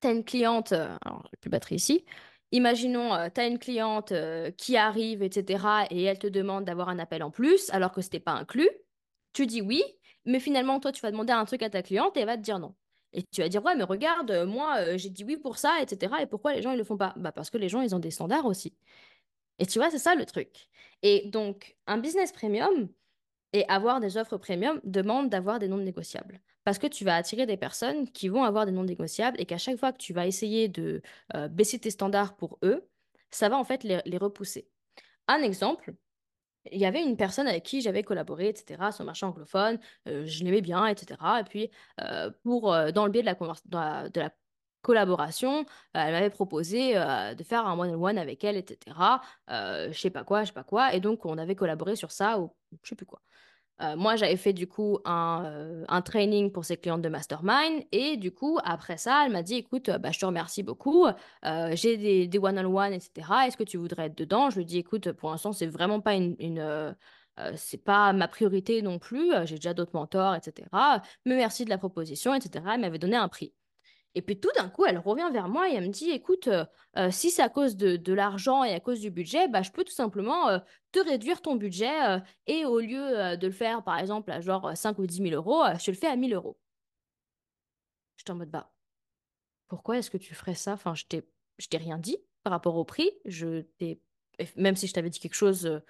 tu as une cliente, euh, alors j'ai plus batterie ici, imaginons, euh, tu as une cliente euh, qui arrive, etc., et elle te demande d'avoir un appel en plus, alors que ce n'était pas inclus, tu dis oui, mais finalement, toi, tu vas demander un truc à ta cliente et elle va te dire non. Et tu vas dire, ouais, mais regarde, moi, j'ai dit oui pour ça, etc., et pourquoi les gens, ils le font pas? Bah, parce que les gens, ils ont des standards aussi. Et tu vois, c'est ça le truc. Et donc, un business premium, et avoir des offres premium demande d'avoir des non négociables. Parce que tu vas attirer des personnes qui vont avoir des non négociables et qu'à chaque fois que tu vas essayer de euh, baisser tes standards pour eux, ça va en fait les, repousser. Un exemple, il y avait une personne avec qui j'avais collaboré, etc., sur marché anglophone, euh, je l'aimais bien, etc. Et puis, euh, pour, dans le biais de la, de la, collaboration, elle m'avait proposé de faire un one-on-one avec elle, etc. je sais pas quoi, je sais pas quoi. Et donc, on avait collaboré sur ça, ou je sais plus quoi. Euh, moi, j'avais fait du coup un, euh, un, training pour ses clientes de mastermind et du coup, après ça, elle m'a dit, écoute, bah, je te remercie beaucoup, euh, j'ai des, one-on-one, etc. Est-ce que tu voudrais être dedans? Je lui dit, écoute, pour l'instant, c'est vraiment pas une c'est pas ma priorité non plus, j'ai déjà d'autres mentors, etc. Mais merci de la proposition, etc. Elle m'avait donné un prix. Et puis tout d'un coup, elle revient vers moi et elle me dit, écoute, euh, euh, si c'est à cause de, l'argent et à cause du budget, bah, je peux tout simplement euh, te réduire ton budget et au lieu de le faire, par exemple, à genre 5 ou 10 000 euros, je le fais à 1000 euros. J'étais en mode, bah, pourquoi est-ce que tu ferais ça? Enfin, je t'ai, t'ai rien dit par rapport au prix. Je t'ai, même si je t'avais dit quelque chose,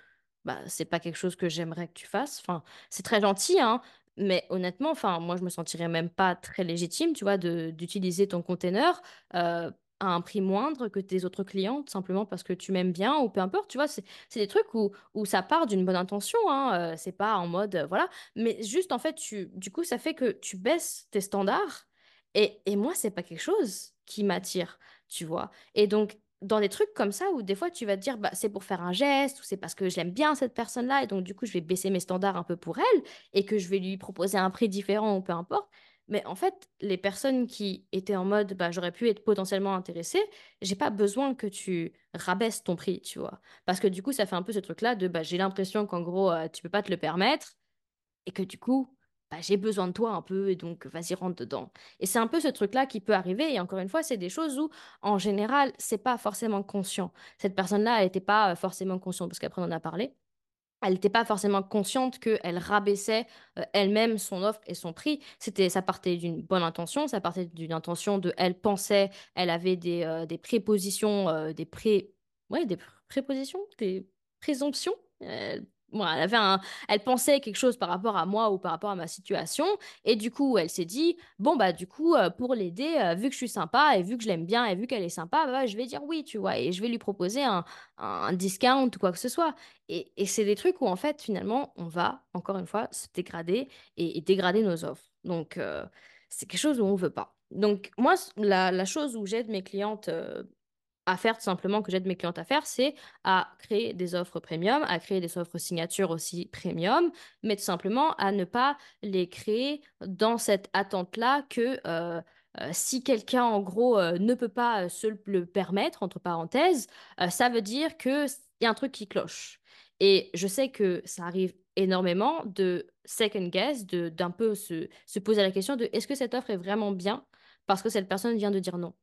bah, c'est pas quelque chose que j'aimerais que tu fasses. Enfin, c'est très gentil, hein, mais honnêtement, enfin, moi, je me sentirais même pas très légitime, tu vois, de, d'utiliser ton container euh, à un prix moindre que tes autres clients, simplement parce que tu m'aimes bien ou peu importe, tu vois. C'est, c'est des trucs où, où ça part d'une bonne intention, hein, euh, c'est pas en mode, euh, voilà. Mais juste, en fait, tu, du coup, ça fait que tu baisses tes standards. Et, et moi, c'est pas quelque chose qui m'attire, tu vois. Et donc, dans des trucs comme ça où des fois tu vas te dire bah, c'est pour faire un geste ou c'est parce que je l'aime bien cette personne-là et donc du coup je vais baisser mes standards un peu pour elle et que je vais lui proposer un prix différent ou peu importe. Mais en fait, les personnes qui étaient en mode bah, j'aurais pu être potentiellement intéressée, j'ai pas besoin que tu rabaisses ton prix, tu vois. Parce que du coup, ça fait un peu ce truc-là de bah, j'ai l'impression qu'en gros, euh, tu peux pas te le permettre et que du coup, bah, j'ai besoin de toi un peu et donc vas-y rentre dedans. Et c'est un peu ce truc-là qui peut arriver et encore une fois, c'est des choses où en général, c'est pas forcément conscient. Cette personne-là, elle n'était pas forcément consciente parce qu'après on en a parlé. Elle n'était pas forcément consciente qu'elle rabaissait elle-même son offre et son prix. C'était, ça partait d'une bonne intention, ça partait d'une intention de, elle pensait, elle avait des, des prépositions, des pré, ouais, des prépositions, des présomptions elle pensait quelque chose par rapport à moi ou par rapport à ma situation, et du coup, elle s'est dit, bon, bah, du coup, euh, pour l'aider, euh, vu que je suis sympa et vu que je l'aime bien et vu qu'elle est sympa, bah, je vais dire oui, tu vois, et je vais lui proposer un, un discount ou quoi que ce soit. Et, c'est des trucs où, en fait, finalement, on va, encore une fois, se dégrader et, dégrader nos offres. Donc, euh, c'est quelque chose où on veut pas. Donc, moi, la chose où j'aide mes clientes à faire tout simplement, que j'aide mes clientes à faire, c'est à créer des offres premium, à créer des offres signature aussi premium, mais tout simplement à ne pas les créer dans cette attente-là que euh, euh, si quelqu'un, en gros, euh, ne peut pas se le permettre, entre parenthèses, ça veut dire qu'il y a un truc qui cloche. Et je sais que ça arrive énormément de second guess, d'un peu se, se poser la question de est-ce que cette offre est vraiment bien parce que cette personne vient de dire non.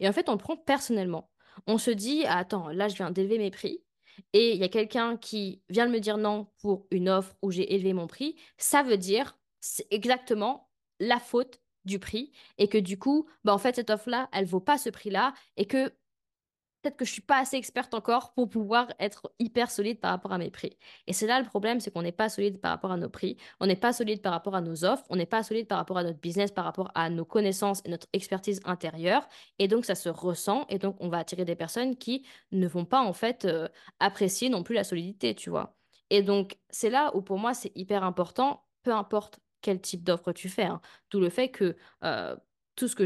Et en fait, on le prend personnellement. On se dit, ah, attends, là, je viens d'élever mes prix. Et il y a quelqu'un qui vient de me dire non pour une offre où j'ai élevé mon prix. Ça veut dire c'est exactement la faute du prix. Et que du coup, bah, en fait, cette offre-là, elle vaut pas ce prix-là. Et que peut-être que je suis pas assez experte encore pour pouvoir être hyper solide par rapport à mes prix. Et c'est là le problème, c'est qu'on n'est pas solide par rapport à nos prix, on n'est pas solide par rapport à nos offres, on n'est pas solide par rapport à notre business, par rapport à nos connaissances et notre expertise intérieure. Et donc ça se ressent et donc on va attirer des personnes qui ne vont pas en fait euh, apprécier non plus la solidité, tu vois. Et donc c'est là où pour moi c'est hyper important, peu importe quel type d'offre tu fais. Hein. Tout le fait que euh, tout ce que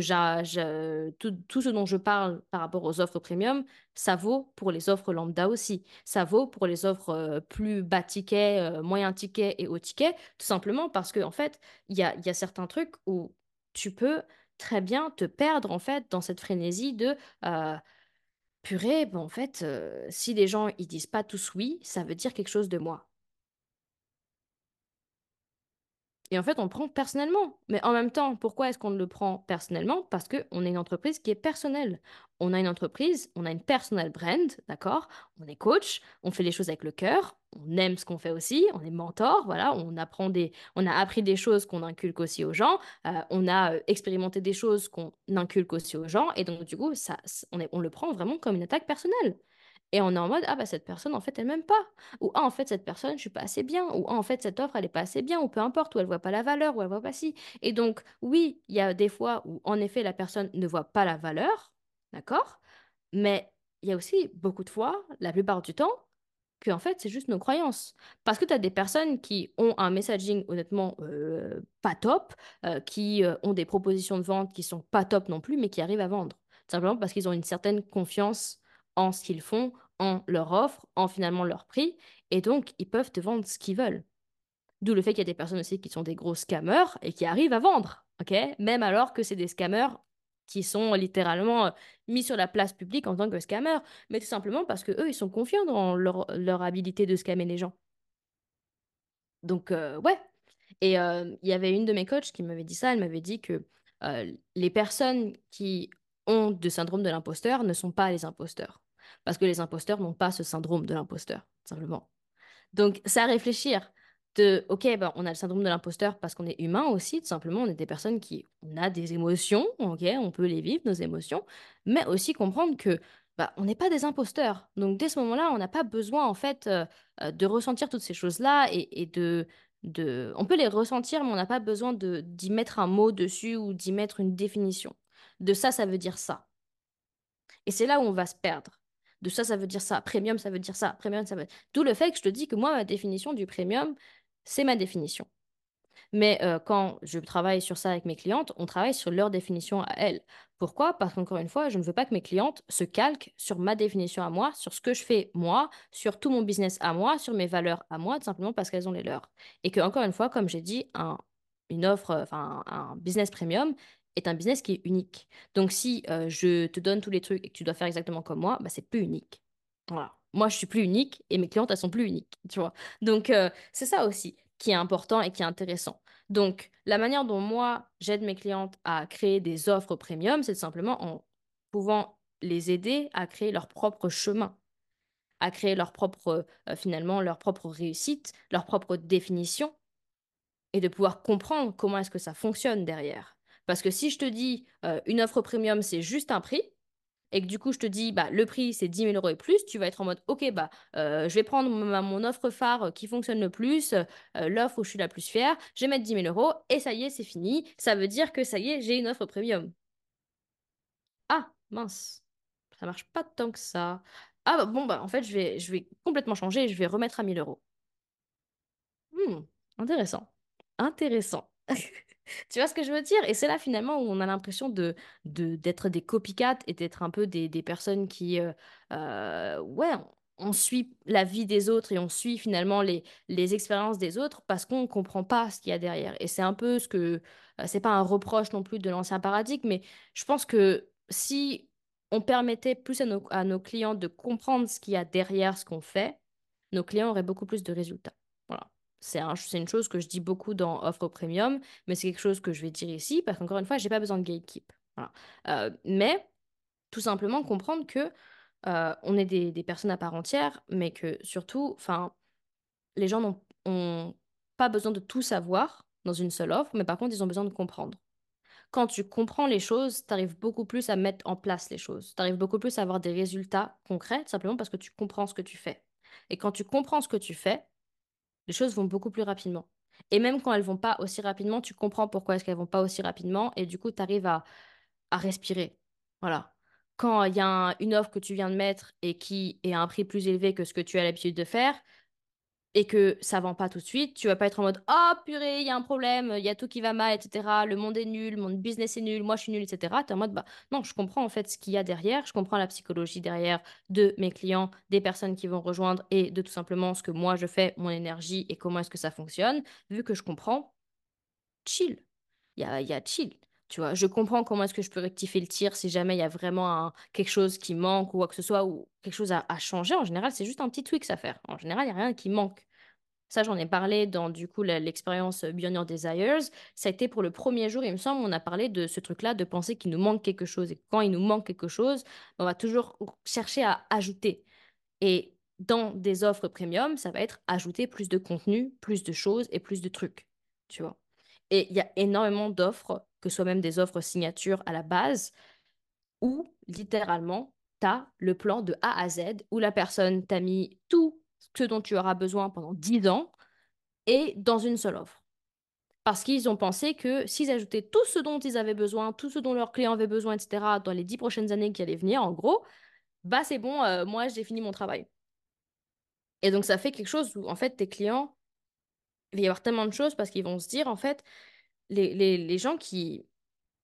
tout, ce dont je parle par rapport aux offres premium, ça vaut pour les offres lambda aussi. Ça vaut pour les offres plus bas ticket, euh, moyen ticket et haut ticket, tout simplement parce que en fait, il y a, certains trucs où tu peux très bien te perdre en fait dans cette frénésie de purée, bon, en fait, si les gens ils disent pas tous oui, ça veut dire quelque chose de moi. Et en fait, on le prend personnellement. Mais en même temps, pourquoi est-ce qu'on le prend personnellement? Parce qu'on est une entreprise qui est personnelle. On a une entreprise, on a une personal brand, d'accord? On est coach, on fait les choses avec le cœur, on aime ce qu'on fait aussi, on est mentor, voilà, on a appris des choses qu'on inculque aussi aux gens, euh, on a euh, expérimenté des choses qu'on inculque aussi aux gens, et donc du coup, ça, on le prend vraiment comme une attaque personnelle. Et on est en mode, ah bah cette personne, en fait, elle m'aime pas. Ou ah, en fait, cette personne, je suis pas assez bien. Ou ah, en fait, cette offre, elle est pas assez bien. Ou peu importe, ou elle voit pas la valeur, ou elle voit pas si. Et donc, oui, il y a des fois où, en effet, la personne ne voit pas la valeur, d'accord? Mais il y a aussi beaucoup de fois, la plupart du temps, que en fait, c'est juste nos croyances. Parce que tu as des personnes qui ont un messaging, honnêtement, euh, pas top, euh, qui euh, ont des propositions de vente qui sont pas top non plus, mais qui arrivent à vendre. Simplement parce qu'ils ont une certaine confiance en ce qu'ils font, en leur offre, en finalement leur prix, et donc ils peuvent te vendre ce qu'ils veulent. D'où le fait qu'il y a des personnes aussi qui sont des gros scammers et qui arrivent à vendre, Même alors que c'est des scammers qui sont littéralement euh, mis sur la place publique en tant que scammers, mais tout simplement parce que eux, ils sont confiants dans leur, leur habilité de scammer les gens. Donc, euh, ouais. Et euh, il y avait une de mes coachs qui m'avait dit ça, elle m'avait dit que les personnes qui ont de syndrome de l'imposteur ne sont pas les imposteurs. Parce que les imposteurs n'ont pas ce syndrome de l'imposteur, simplement. Donc, c'est à réfléchir. De, ok, ben, on a le syndrome de l'imposteur parce qu'on est humain aussi, tout simplement, on est des personnes qui, on a des émotions, ok, on peut les vivre, nos émotions, mais aussi comprendre que bah, on n'est pas des imposteurs. Donc, dès ce moment-là, on n'a pas besoin, en fait, euh, euh, de ressentir toutes ces choses-là et, de, de... On peut les ressentir, mais on n'a pas besoin de, d'y mettre un mot dessus ou d'y mettre une définition. De ça, ça veut dire ça. Et c'est là où on va se perdre de ça, ça veut dire ça, premium, ça veut dire ça, premium, ça veut... D'où le fait que je te dis que moi, ma définition du premium, c'est ma définition. Mais euh, quand je travaille sur ça avec mes clientes, on travaille sur leur définition à elles. Pourquoi? Parce qu'encore une fois, je ne veux pas que mes clientes se calquent sur ma définition à moi, sur ce que je fais moi, sur tout mon business à moi, sur mes valeurs à moi, tout simplement parce qu'elles ont les leurs. Et que, encore une fois, comme j'ai dit, un, une offre, enfin un business premium, est un business qui est unique. Donc si euh, je te donne tous les trucs et que tu dois faire exactement comme moi, bah, c'est plus unique. Voilà. Moi, je suis plus unique et mes clientes, elles sont plus uniques, tu vois. Donc euh, c'est ça aussi qui est important et qui est intéressant. Donc la manière dont moi, j'aide mes clientes à créer des offres premium, c'est simplement en pouvant les aider à créer leur propre chemin à créer leur propre, euh, finalement, leur propre réussite, leur propre définition, et de pouvoir comprendre comment est-ce que ça fonctionne derrière. Parce que si je te dis euh, une offre premium, c'est juste un prix, et que du coup je te dis bah, le prix c'est 10 000 euros et plus, tu vas être en mode ok, bah, euh, je vais prendre mon, offre phare qui fonctionne le plus, euh, l'offre où je suis la plus fière, je vais mettre 10 000 euros et ça y est, c'est fini. Ça veut dire que ça y est, j'ai une offre premium. Ah, mince, ça marche pas tant que ça. Ah bah, bon, bah en fait, je vais, je vais complètement changer et je vais remettre à 1000 euros. Hmm, intéressant. Intéressant. Tu vois ce que je veux dire? Et c'est là finalement où on a l'impression de, d'être des copycats et d'être un peu des, des personnes qui, euh, euh, ouais, on, suit la vie des autres et on suit finalement les, les expériences des autres parce qu'on ne comprend pas ce qu'il y a derrière. Et c'est un peu ce que, euh, c'est pas un reproche non plus de l'ancien paradigme, mais je pense que si on permettait plus à nos, à nos clients de comprendre ce qu'il y a derrière ce qu'on fait, nos clients auraient beaucoup plus de résultats. C'est une chose que je dis beaucoup dans Offre Premium, mais c'est quelque chose que je vais dire ici parce qu'encore une fois, j'ai pas besoin de gatekeep. Euh, mais tout simplement comprendre que euh, on est des, personnes à part entière, mais que surtout, enfin, les gens n'ont ont pas besoin de tout savoir dans une seule offre, mais par contre, ils ont besoin de comprendre. Quand tu comprends les choses, tu arrives beaucoup plus à mettre en place les choses. Tu arrives beaucoup plus à avoir des résultats concrets, simplement parce que tu comprends ce que tu fais. Et quand tu comprends ce que tu fais, les choses vont beaucoup plus rapidement. Et même quand elles vont pas aussi rapidement, tu comprends pourquoi est-ce qu'elles vont pas aussi rapidement, et du coup, tu arrives à, respirer. Voilà. Quand il y a un- une offre que tu viens de mettre et qui est à un prix plus élevé que ce que tu as l'habitude de faire, et que ça vend pas tout de suite, tu vas pas être en mode Oh purée, il y a un problème, il y a tout qui va mal, etc. Le monde est nul, mon business est nul, moi je suis nul, etc. Tu es en mode bah non, je comprends en fait ce qu'il y a derrière, je comprends la psychologie derrière de mes clients, des personnes qui vont rejoindre et de tout simplement ce que moi je fais, mon énergie et comment est-ce que ça fonctionne. Vu que je comprends, chill. Il y a, y a chill. Tu vois, je comprends comment est-ce que je peux rectifier le tir si jamais il y a vraiment quelque chose qui manque ou quoi que ce soit ou quelque chose à, à changer. En général, c'est juste un petit tweak à faire. En général, il n'y a rien qui manque. Ça, j'en ai parlé dans du coup l'expérience Beyond Your Desires. Ça a été pour le premier jour, il me semble, on a parlé de ce truc-là, de penser qu'il nous manque quelque chose. Et quand il nous manque quelque chose, on va toujours chercher à ajouter. Et dans des offres premium, ça va être ajouter plus de contenu, plus de choses et plus de trucs. Tu vois. Et il y a énormément d'offres, que ce soit même des offres signature à la base, où littéralement, tu as le plan de A à Z, où la personne t'a mis tout ce dont tu auras besoin pendant 10 ans et dans une seule offre. Parce qu'ils ont pensé que s'ils ajoutaient tout ce dont ils avaient besoin, tout ce dont leurs clients avaient besoin, etc., dans les 10 prochaines années qui allaient venir, en gros, bah c'est bon, euh, moi j'ai fini mon travail. Et donc ça fait quelque chose où en fait tes clients, il va y avoir tellement de choses parce qu'ils vont se dire en fait, les, les, les gens qui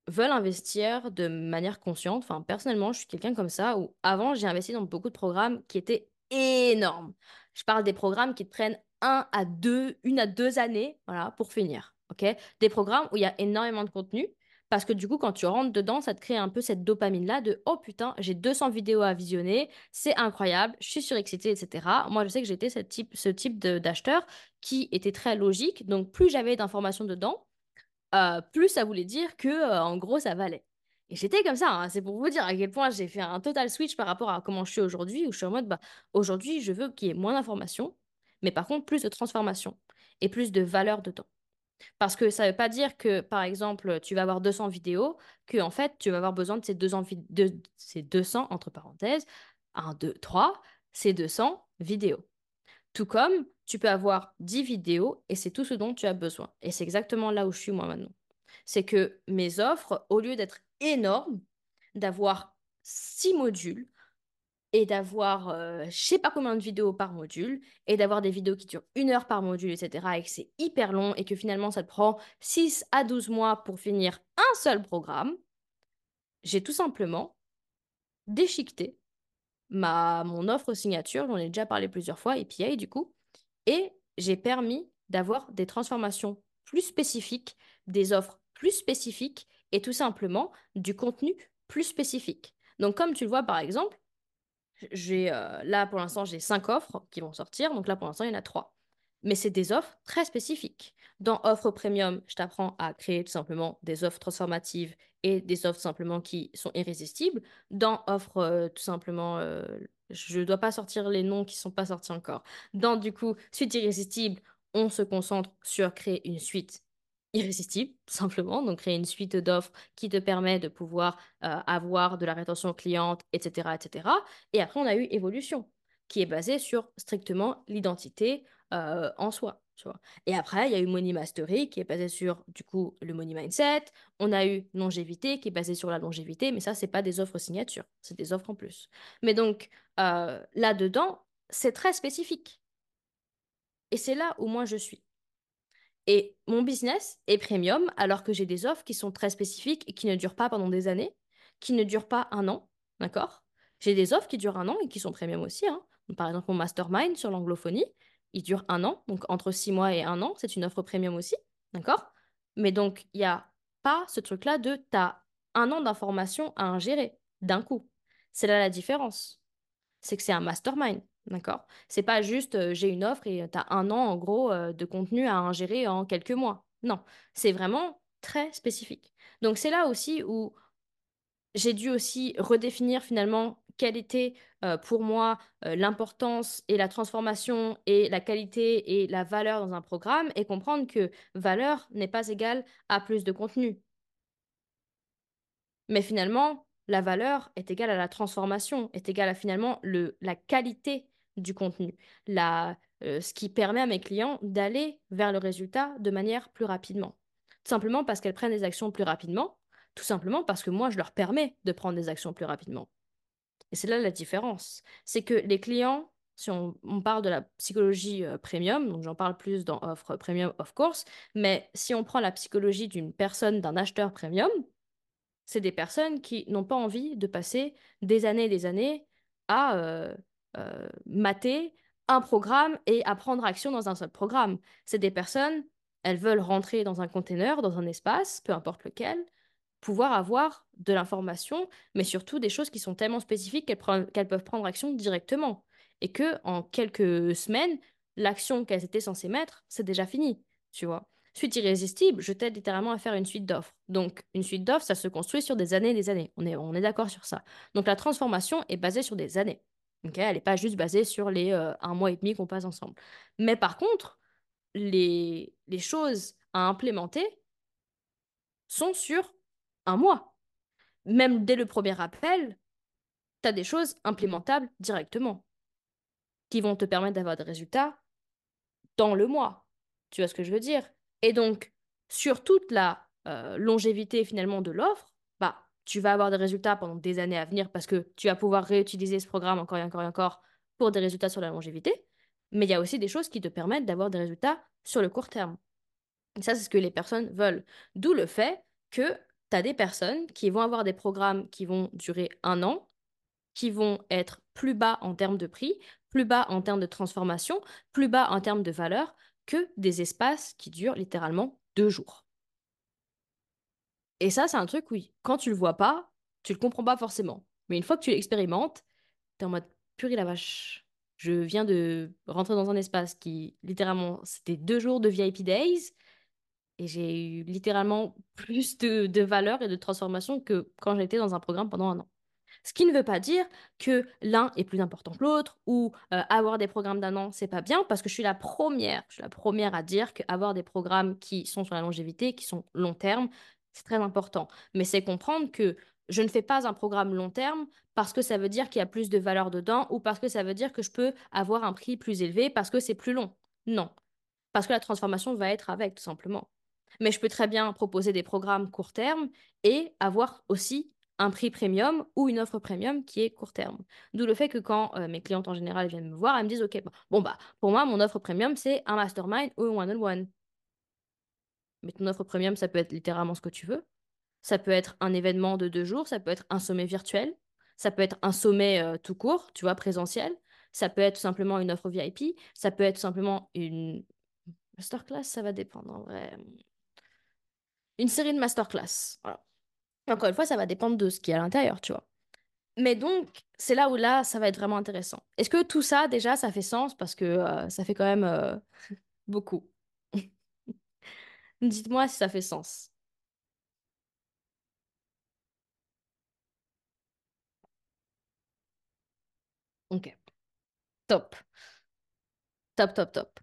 veulent investir de manière consciente. Enfin, personnellement, je suis quelqu'un comme ça où avant, j'ai investi dans beaucoup de programmes qui étaient énormes. Je parle des programmes qui te prennent un à deux, une à deux années, voilà, pour finir. OK? Des programmes où il y a énormément de contenu. Parce que du coup, quand tu rentres dedans, ça te crée un peu cette dopamine-là de Oh putain, j'ai 200 vidéos à visionner, c'est incroyable, je suis surexcitée, etc. Moi, je sais que j'étais ce type, ce type d'acheteur qui était très logique. Donc, plus j'avais d'informations dedans, euh, plus ça voulait dire que, euh, en gros, ça valait. Et j'étais comme ça, hein. C'est pour vous dire à quel point j'ai fait un total switch par rapport à comment je suis aujourd'hui, où je suis en mode, bah, aujourd'hui, je veux qu'il y ait moins d'informations, mais par contre, plus de transformation et plus de valeur dedans. Parce que ça ne veut pas dire que, par exemple, tu vas avoir 200 vidéos, que, en fait, tu vas avoir besoin de ces 200, vi- de, ces 200 entre parenthèses, un 2 3 ces 200 vidéos. Tout comme tu peux avoir 10 vidéos et c'est tout ce dont tu as besoin. Et c'est exactement là où je suis moi maintenant. C'est que mes offres, au lieu d'être énormes, d'avoir 6 modules et d'avoir euh, je sais pas combien de vidéos par module et d'avoir des vidéos qui durent une heure par module, etc. et que c'est hyper long et que finalement ça te prend 6 à 12 mois pour finir un seul programme, j'ai tout simplement déchiqueté ma, mon offre signature, j'en ai déjà parlé plusieurs fois, APA du coup, et j'ai permis d'avoir des transformations plus spécifiques, des offres plus spécifiques et tout simplement du contenu plus spécifique. Donc comme tu le vois par exemple, j'ai euh, là pour l'instant j'ai cinq offres qui vont sortir, donc là pour l'instant il y en a trois. Mais c'est des offres très spécifiques. Dans offre premium, je t'apprends à créer tout simplement des offres transformatives et des offres simplement qui sont irrésistibles. Dans offre euh, tout simplement, euh, je ne dois pas sortir les noms qui ne sont pas sortis encore. Dans du coup suite irrésistible, on se concentre sur créer une suite irrésistible, tout simplement. Donc créer une suite d'offres qui te permet de pouvoir euh, avoir de la rétention cliente, etc., etc. Et après, on a eu évolution, qui est basée sur strictement l'identité euh, en soi. Et après, il y a eu Money Mastery, qui est basé sur, du coup, le Money Mindset. On a eu Longévité, qui est basé sur la longévité, mais ça, c'est pas des offres signature, c'est des offres en plus. Mais donc, euh, là-dedans, c'est très spécifique. Et c'est là où moi je suis. Et mon business est premium alors que j'ai des offres qui sont très spécifiques et qui ne durent pas pendant des années, qui ne durent pas un an, d'accord? J'ai des offres qui durent un an et qui sont premium aussi, hein. Par exemple, mon mastermind sur l'anglophonie, il dure un an, donc entre six mois et un an, c'est une offre premium aussi, d'accord? Mais donc, il n'y a pas ce truc-là de t'as un an d'informations à ingérer d'un coup. C'est là la différence c'est que c'est un mastermind, d'accord? C'est pas juste j'ai une offre et tu as un an en gros de contenu à ingérer en quelques mois. Non, c'est vraiment très spécifique. Donc c'est là aussi où j'ai dû aussi redéfinir finalement quelle était pour moi l'importance et la transformation et la qualité et la valeur dans un programme et comprendre que valeur n'est pas égale à plus de contenu. Mais finalement, la valeur est égale à la transformation, est égale à finalement le, la qualité du contenu, euh, ce qui permet à mes clients d'aller vers le résultat de manière plus rapidement. Tout simplement parce qu'elles prennent des actions plus rapidement, tout simplement parce que moi, je leur permets de prendre des actions plus rapidement. Et c'est là la différence. C'est que les clients, si on, on parle de la psychologie euh, premium, donc j'en parle plus dans offre premium, of course, mais si on prend la psychologie d'une personne, d'un acheteur premium, c'est des personnes qui n'ont pas envie de passer des années et des années à euh, euh, mater un programme et à prendre action dans un seul programme. C'est des personnes, elles veulent rentrer dans un container, dans un espace, peu importe lequel, pouvoir avoir de l'information, mais surtout des choses qui sont tellement spécifiques qu'elles peuvent prendre action directement. Et que en quelques semaines, l'action qu'elles étaient censées mettre, c'est déjà fini, tu vois. Suite irrésistible, je t'aide littéralement à faire une suite d'offres. Donc, une suite d'offres, ça se construit sur des années et des années. On est, on est d'accord sur ça. Donc, la transformation est basée sur des années. Elle n'est pas juste basée sur les euh, un mois et demi qu'on passe ensemble. Mais par contre, les, choses à implémenter sont sur un mois. Même dès le premier appel, tu as des choses implémentables directement qui vont te permettre d'avoir des résultats dans le mois. Tu vois ce que je veux dire? Et donc, sur toute la euh, longévité finalement de l'offre, tu vas avoir des résultats pendant des années à venir parce que tu vas pouvoir réutiliser ce programme encore et encore et encore pour des résultats sur la longévité. Mais il y a aussi des choses qui te permettent d'avoir des résultats sur le court terme. Et ça, c'est ce que les personnes veulent. D'où le fait que tu as des personnes qui vont avoir des programmes qui vont durer un an, qui vont être plus bas en termes de prix, plus bas en termes de transformation, plus bas en termes de valeur, que des espaces qui durent littéralement deux jours. Et ça, c'est un truc, oui, quand tu le vois pas, tu le comprends pas forcément. Mais une fois que tu l'expérimentes, tu es en mode purée la vache. Je viens de rentrer dans un espace qui, littéralement, c'était deux jours de VIP Days. Et j'ai eu littéralement plus de, de valeur et de transformation que quand j'étais dans un programme pendant un an. Ce qui ne veut pas dire que l'un est plus important que l'autre ou euh, avoir des programmes d'un an, c'est pas bien parce que je suis la première, je suis la première à dire qu'avoir des programmes qui sont sur la longévité, qui sont long terme, c'est très important. Mais c'est comprendre que je ne fais pas un programme long terme parce que ça veut dire qu'il y a plus de valeur dedans ou parce que ça veut dire que je peux avoir un prix plus élevé parce que c'est plus long. Non. Parce que la transformation va être avec, tout simplement. Mais je peux très bien proposer des programmes court terme et avoir aussi un prix premium ou une offre premium qui est court terme. D'où le fait que quand euh, mes clientes en général viennent me voir, elles me disent OK, bon bah pour moi mon offre premium c'est un mastermind ou un one-on-one. Mais ton offre premium ça peut être littéralement ce que tu veux. Ça peut être un événement de deux jours, ça peut être un sommet virtuel, ça peut être un sommet euh, tout court, tu vois, présentiel. Ça peut être tout simplement une offre VIP, ça peut être tout simplement une masterclass, ça va dépendre en vrai. Une série de masterclass. Encore une fois, ça va dépendre de ce qu'il y a à l'intérieur, tu vois. Mais donc, c'est là où là, ça va être vraiment intéressant. Est-ce que tout ça, déjà, ça fait sens? Parce que euh, ça fait quand même euh, beaucoup. Dites-moi si ça fait sens. Ok. Top. Top, top, top.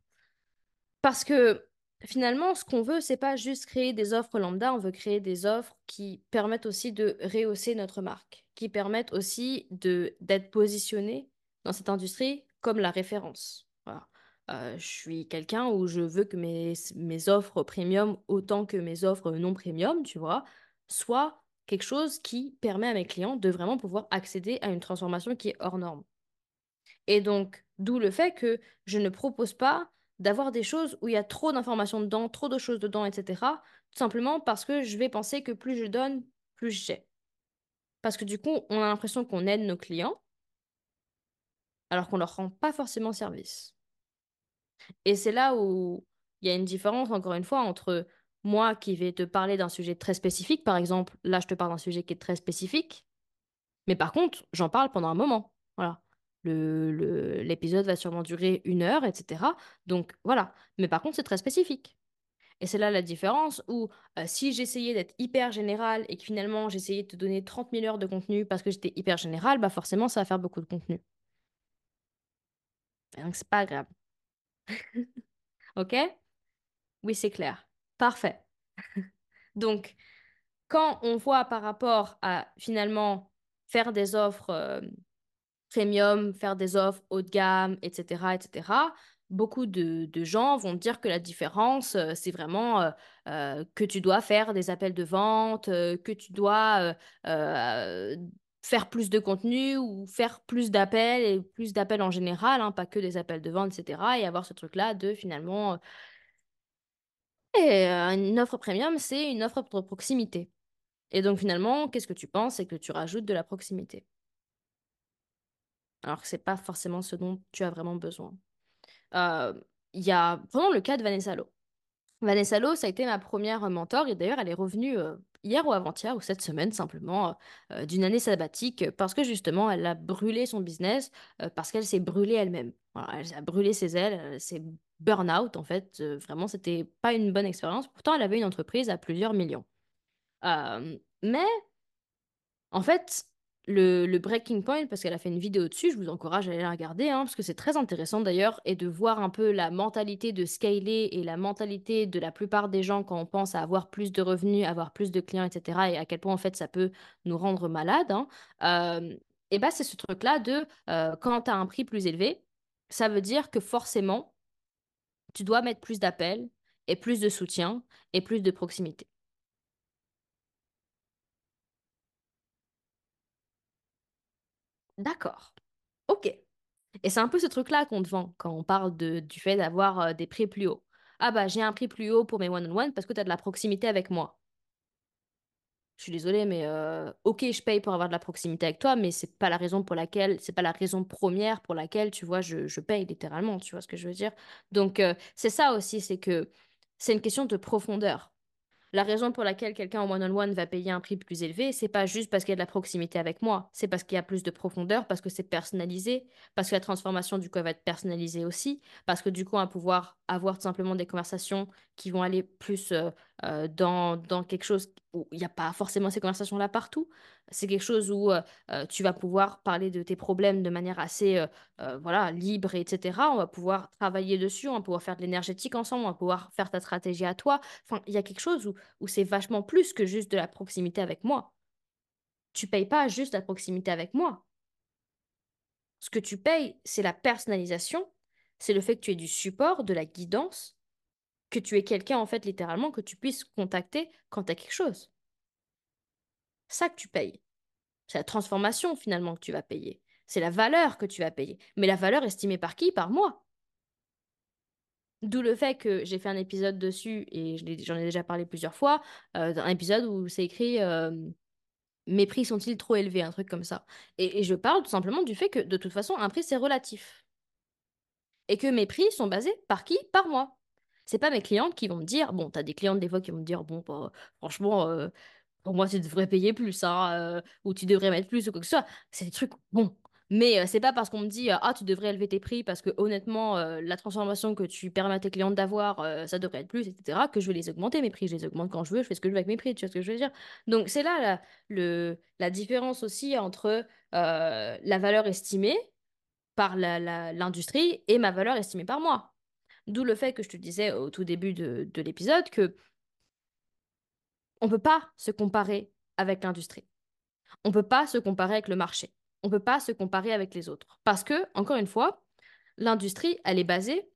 Parce que finalement, ce qu'on veut, c'est pas juste créer des offres lambda, on veut créer des offres qui permettent aussi de rehausser notre marque, qui permettent aussi d'être positionné dans cette industrie comme la référence. Euh, je suis quelqu'un où je veux que mes, mes offres premium, autant que mes offres non premium, tu vois, soient quelque chose qui permet à mes clients de vraiment pouvoir accéder à une transformation qui est hors norme. Et donc, d'où le fait que je ne propose pas d'avoir des choses où il y a trop d'informations dedans, trop de choses dedans, etc. Tout simplement parce que je vais penser que plus je donne, plus j'ai. Parce que du coup, on a l'impression qu'on aide nos clients, alors qu'on leur rend pas forcément service. Et c'est là où il y a une différence, encore une fois, entre moi qui vais te parler d'un sujet très spécifique, par exemple, là je te parle d'un sujet qui est très spécifique, mais par contre, j'en parle pendant un moment. Voilà. L'épisode le, va sûrement durer une heure, etc. Donc voilà. Mais par contre, c'est très spécifique. Et c'est là la différence où euh, si j'essayais d'être hyper général et que finalement j'essayais de te donner 30 000 heures de contenu parce que j'étais hyper général, bah forcément ça va faire beaucoup de contenu. Donc c'est pas agréable. Ok? Oui, c'est clair. Parfait. Donc, quand on voit par rapport à finalement faire des offres euh, premium, faire des offres haut de gamme, etc., etc., beaucoup de, gens vont dire que la différence, euh, c'est vraiment euh, que tu dois faire des appels de vente, que tu dois faire plus de contenu ou faire plus d'appels et plus d'appels en général, hein, pas que des appels de vente, etc., et avoir ce truc-là de finalement... euh, et, euh, une offre premium, c'est une offre de proximité. Et donc finalement, qu'est-ce que tu penses? C'est que tu rajoutes de la proximité. Alors que c'est pas forcément ce dont tu as vraiment besoin. Euh, Il y a vraiment le cas de Vanessa Lowe. Vanessa Lowe, ça a été ma première mentor et d'ailleurs elle est revenue euh, hier ou avant-hier ou cette semaine simplement euh, d'une année sabbatique parce que justement elle a brûlé son business euh, parce qu'elle s'est brûlée elle-même. Elle a brûlé ses ailes, elle s'est burn-out en fait. Euh, vraiment, c'était pas une bonne expérience. Pourtant, elle avait une entreprise à plusieurs millions. Euh, mais en fait, le, breaking point, parce qu'elle a fait une vidéo dessus, je vous encourage à aller la regarder, hein, parce que c'est très intéressant d'ailleurs, et de voir un peu la mentalité de scaler et la mentalité de la plupart des gens quand on pense à avoir plus de revenus, avoir plus de clients, etc., et à quel point en fait ça peut nous rendre malades. hein. Et bah c'est ce truc-là de quand tu as un prix plus élevé, ça veut dire que forcément, tu dois mettre plus d'appels et plus de soutien et plus de proximité. D'accord. Ok. Et c'est un peu ce truc-là qu'on te vend quand on parle du fait d'avoir euh, des prix plus hauts. Ah bah j'ai un prix plus haut pour mes one-on-one parce que tu as de la proximité avec moi. Je suis désolée, mais euh, ok, je paye pour avoir de la proximité avec toi, mais c'est pas la raison pour laquelle, c'est pas la raison première pour laquelle, tu vois, je, je paye littéralement, tu vois ce que je veux dire? Donc euh, c'est ça aussi, c'est que c'est une question de profondeur. La raison pour laquelle quelqu'un en one-on-one va payer un prix plus élevé, c'est pas juste parce qu'il y a de la proximité avec moi, c'est parce qu'il y a plus de profondeur, parce que c'est personnalisé, parce que la transformation du coup va être personnalisée aussi, parce que du coup on va pouvoir avoir tout simplement des conversations qui vont aller plus dans, dans quelque chose où il n'y a pas forcément ces conversations-là partout. C'est quelque chose où tu vas pouvoir parler de tes problèmes de manière assez voilà, libre, etc. On va pouvoir travailler dessus, on va pouvoir faire de l'énergétique ensemble, on va pouvoir faire ta stratégie à toi. Enfin, il y a quelque chose où où c'est vachement plus que juste de la proximité avec moi. Tu payes pas juste la proximité avec moi. Ce que tu payes, c'est la personnalisation, c'est le fait que tu aies du support, de la guidance, que tu aies quelqu'un, en fait, littéralement, que tu puisses contacter quand tu as quelque chose. Ça que tu payes. C'est la transformation, finalement, que tu vas payer. C'est la valeur que tu vas payer. Mais la valeur estimée par qui? Par moi. D'où le fait que j'ai fait un épisode dessus, et j'en ai déjà parlé plusieurs fois, euh, un épisode où c'est écrit Mes prix sont-ils trop élevés? Un truc comme ça. Et je parle tout simplement du fait que de toute façon, un prix, c'est relatif. Et que mes prix sont basés par qui? Par moi. C'est pas mes clientes qui vont me dire, bon, t'as des clientes des fois qui vont me dire, bon, bah, franchement, euh, pour moi, tu devrais payer plus, hein, euh, ou tu devrais mettre plus, ou quoi que ce soit. C'est des trucs, bon. Mais euh, c'est pas parce qu'on me dit, ah, tu devrais élever tes prix, parce que honnêtement, la transformation que tu permets à tes clientes d'avoir, ça devrait être plus, etc., que je vais les augmenter, mes prix. Je les augmente quand je veux, je fais ce que je veux avec mes prix, tu vois ce que je veux dire? Donc, c'est là la, le, la différence aussi entre la valeur estimée par l'industrie et ma valeur estimée par moi. D'où le fait que je te disais au tout début de, de l'épisode que on peut pas se comparer avec l'industrie. On peut pas se comparer avec le marché. On peut pas se comparer avec les autres. Parce que, encore une fois, l'industrie, elle est basée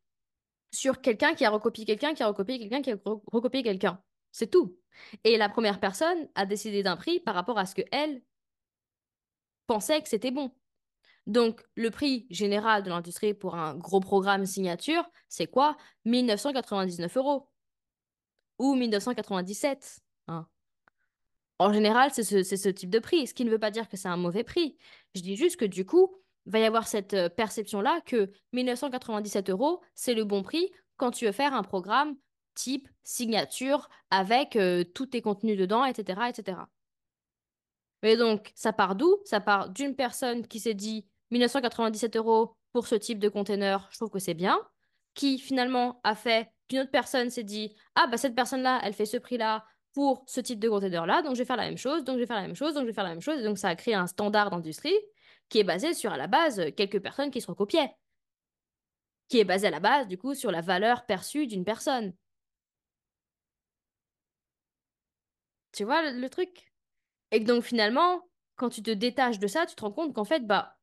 sur quelqu'un qui a recopié quelqu'un, qui a recopié quelqu'un, qui a re- recopié quelqu'un. C'est tout. Et la première personne a décidé d'un prix par rapport à ce que elle pensait que c'était bon. Donc, le prix général de l'industrie pour un gros programme signature, c'est quoi? 1999 euros ou 1997. hein. En général, c'est ce, type de prix, ce qui ne veut pas dire que c'est un mauvais prix. Je dis juste que du coup, il va y avoir cette euh, perception-là que 1997 euros, c'est le bon prix quand tu veux faire un programme type signature avec euh, tous tes contenus dedans, etc., etc. Mais donc, ça part d'où? Ça part d'une personne qui s'est dit 1997 euros pour ce type de container, je trouve que c'est bien, qui finalement a fait qu'une autre personne s'est dit, ah bah cette personne-là, elle fait ce prix-là pour ce type de container-là, donc je vais faire la même chose, donc je vais faire la même chose, donc je vais faire la même chose, et donc ça a créé un standard d'industrie qui est basé sur à la base quelques personnes qui se recopiaient, qui est basé à la base du coup sur la valeur perçue d'une personne. Tu vois le, le truc? Et donc finalement, quand tu te détaches de ça, tu te rends compte qu'en fait, bah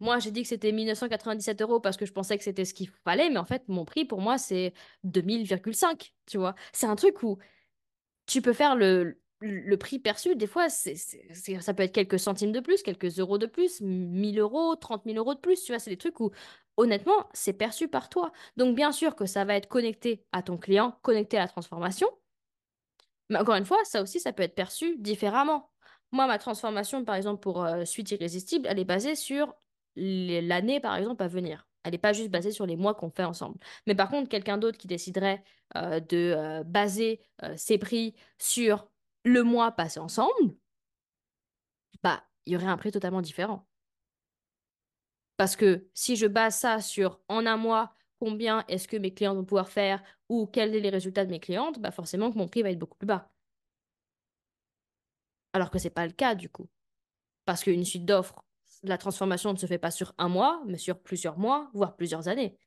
moi, j'ai dit que c'était 1997 euros parce que je pensais que c'était ce qu'il fallait, mais en fait, mon prix pour moi, c'est 2000,5, tu vois. C'est un truc où tu peux faire le, prix perçu, des fois, ça peut être quelques centimes de plus, quelques euros de plus, 1000 euros, 30 000 euros de plus, tu vois. C'est des trucs où, honnêtement, c'est perçu par toi. Donc, bien sûr que ça va être connecté à ton client, connecté à la transformation. Mais encore une fois, ça aussi, ça peut être perçu différemment. Moi, ma transformation, par exemple, pour euh, Suite Irrésistible, elle est basée sur l'année, par exemple, à venir. Elle n'est pas juste basée sur les mois qu'on fait ensemble. Mais par contre, quelqu'un d'autre qui déciderait euh, de euh, baser euh, ses prix sur le mois passé ensemble, bah, il y aurait un prix totalement différent. Parce que si je base ça sur en un mois, combien est-ce que mes clients vont pouvoir faire ou quels sont les résultats de mes clientes, bah forcément que mon prix va être beaucoup plus bas. Alors que c'est pas le cas du coup. Parce qu'une suite d'offres, la transformation ne se fait pas sur un mois, mais sur plusieurs mois, voire plusieurs années.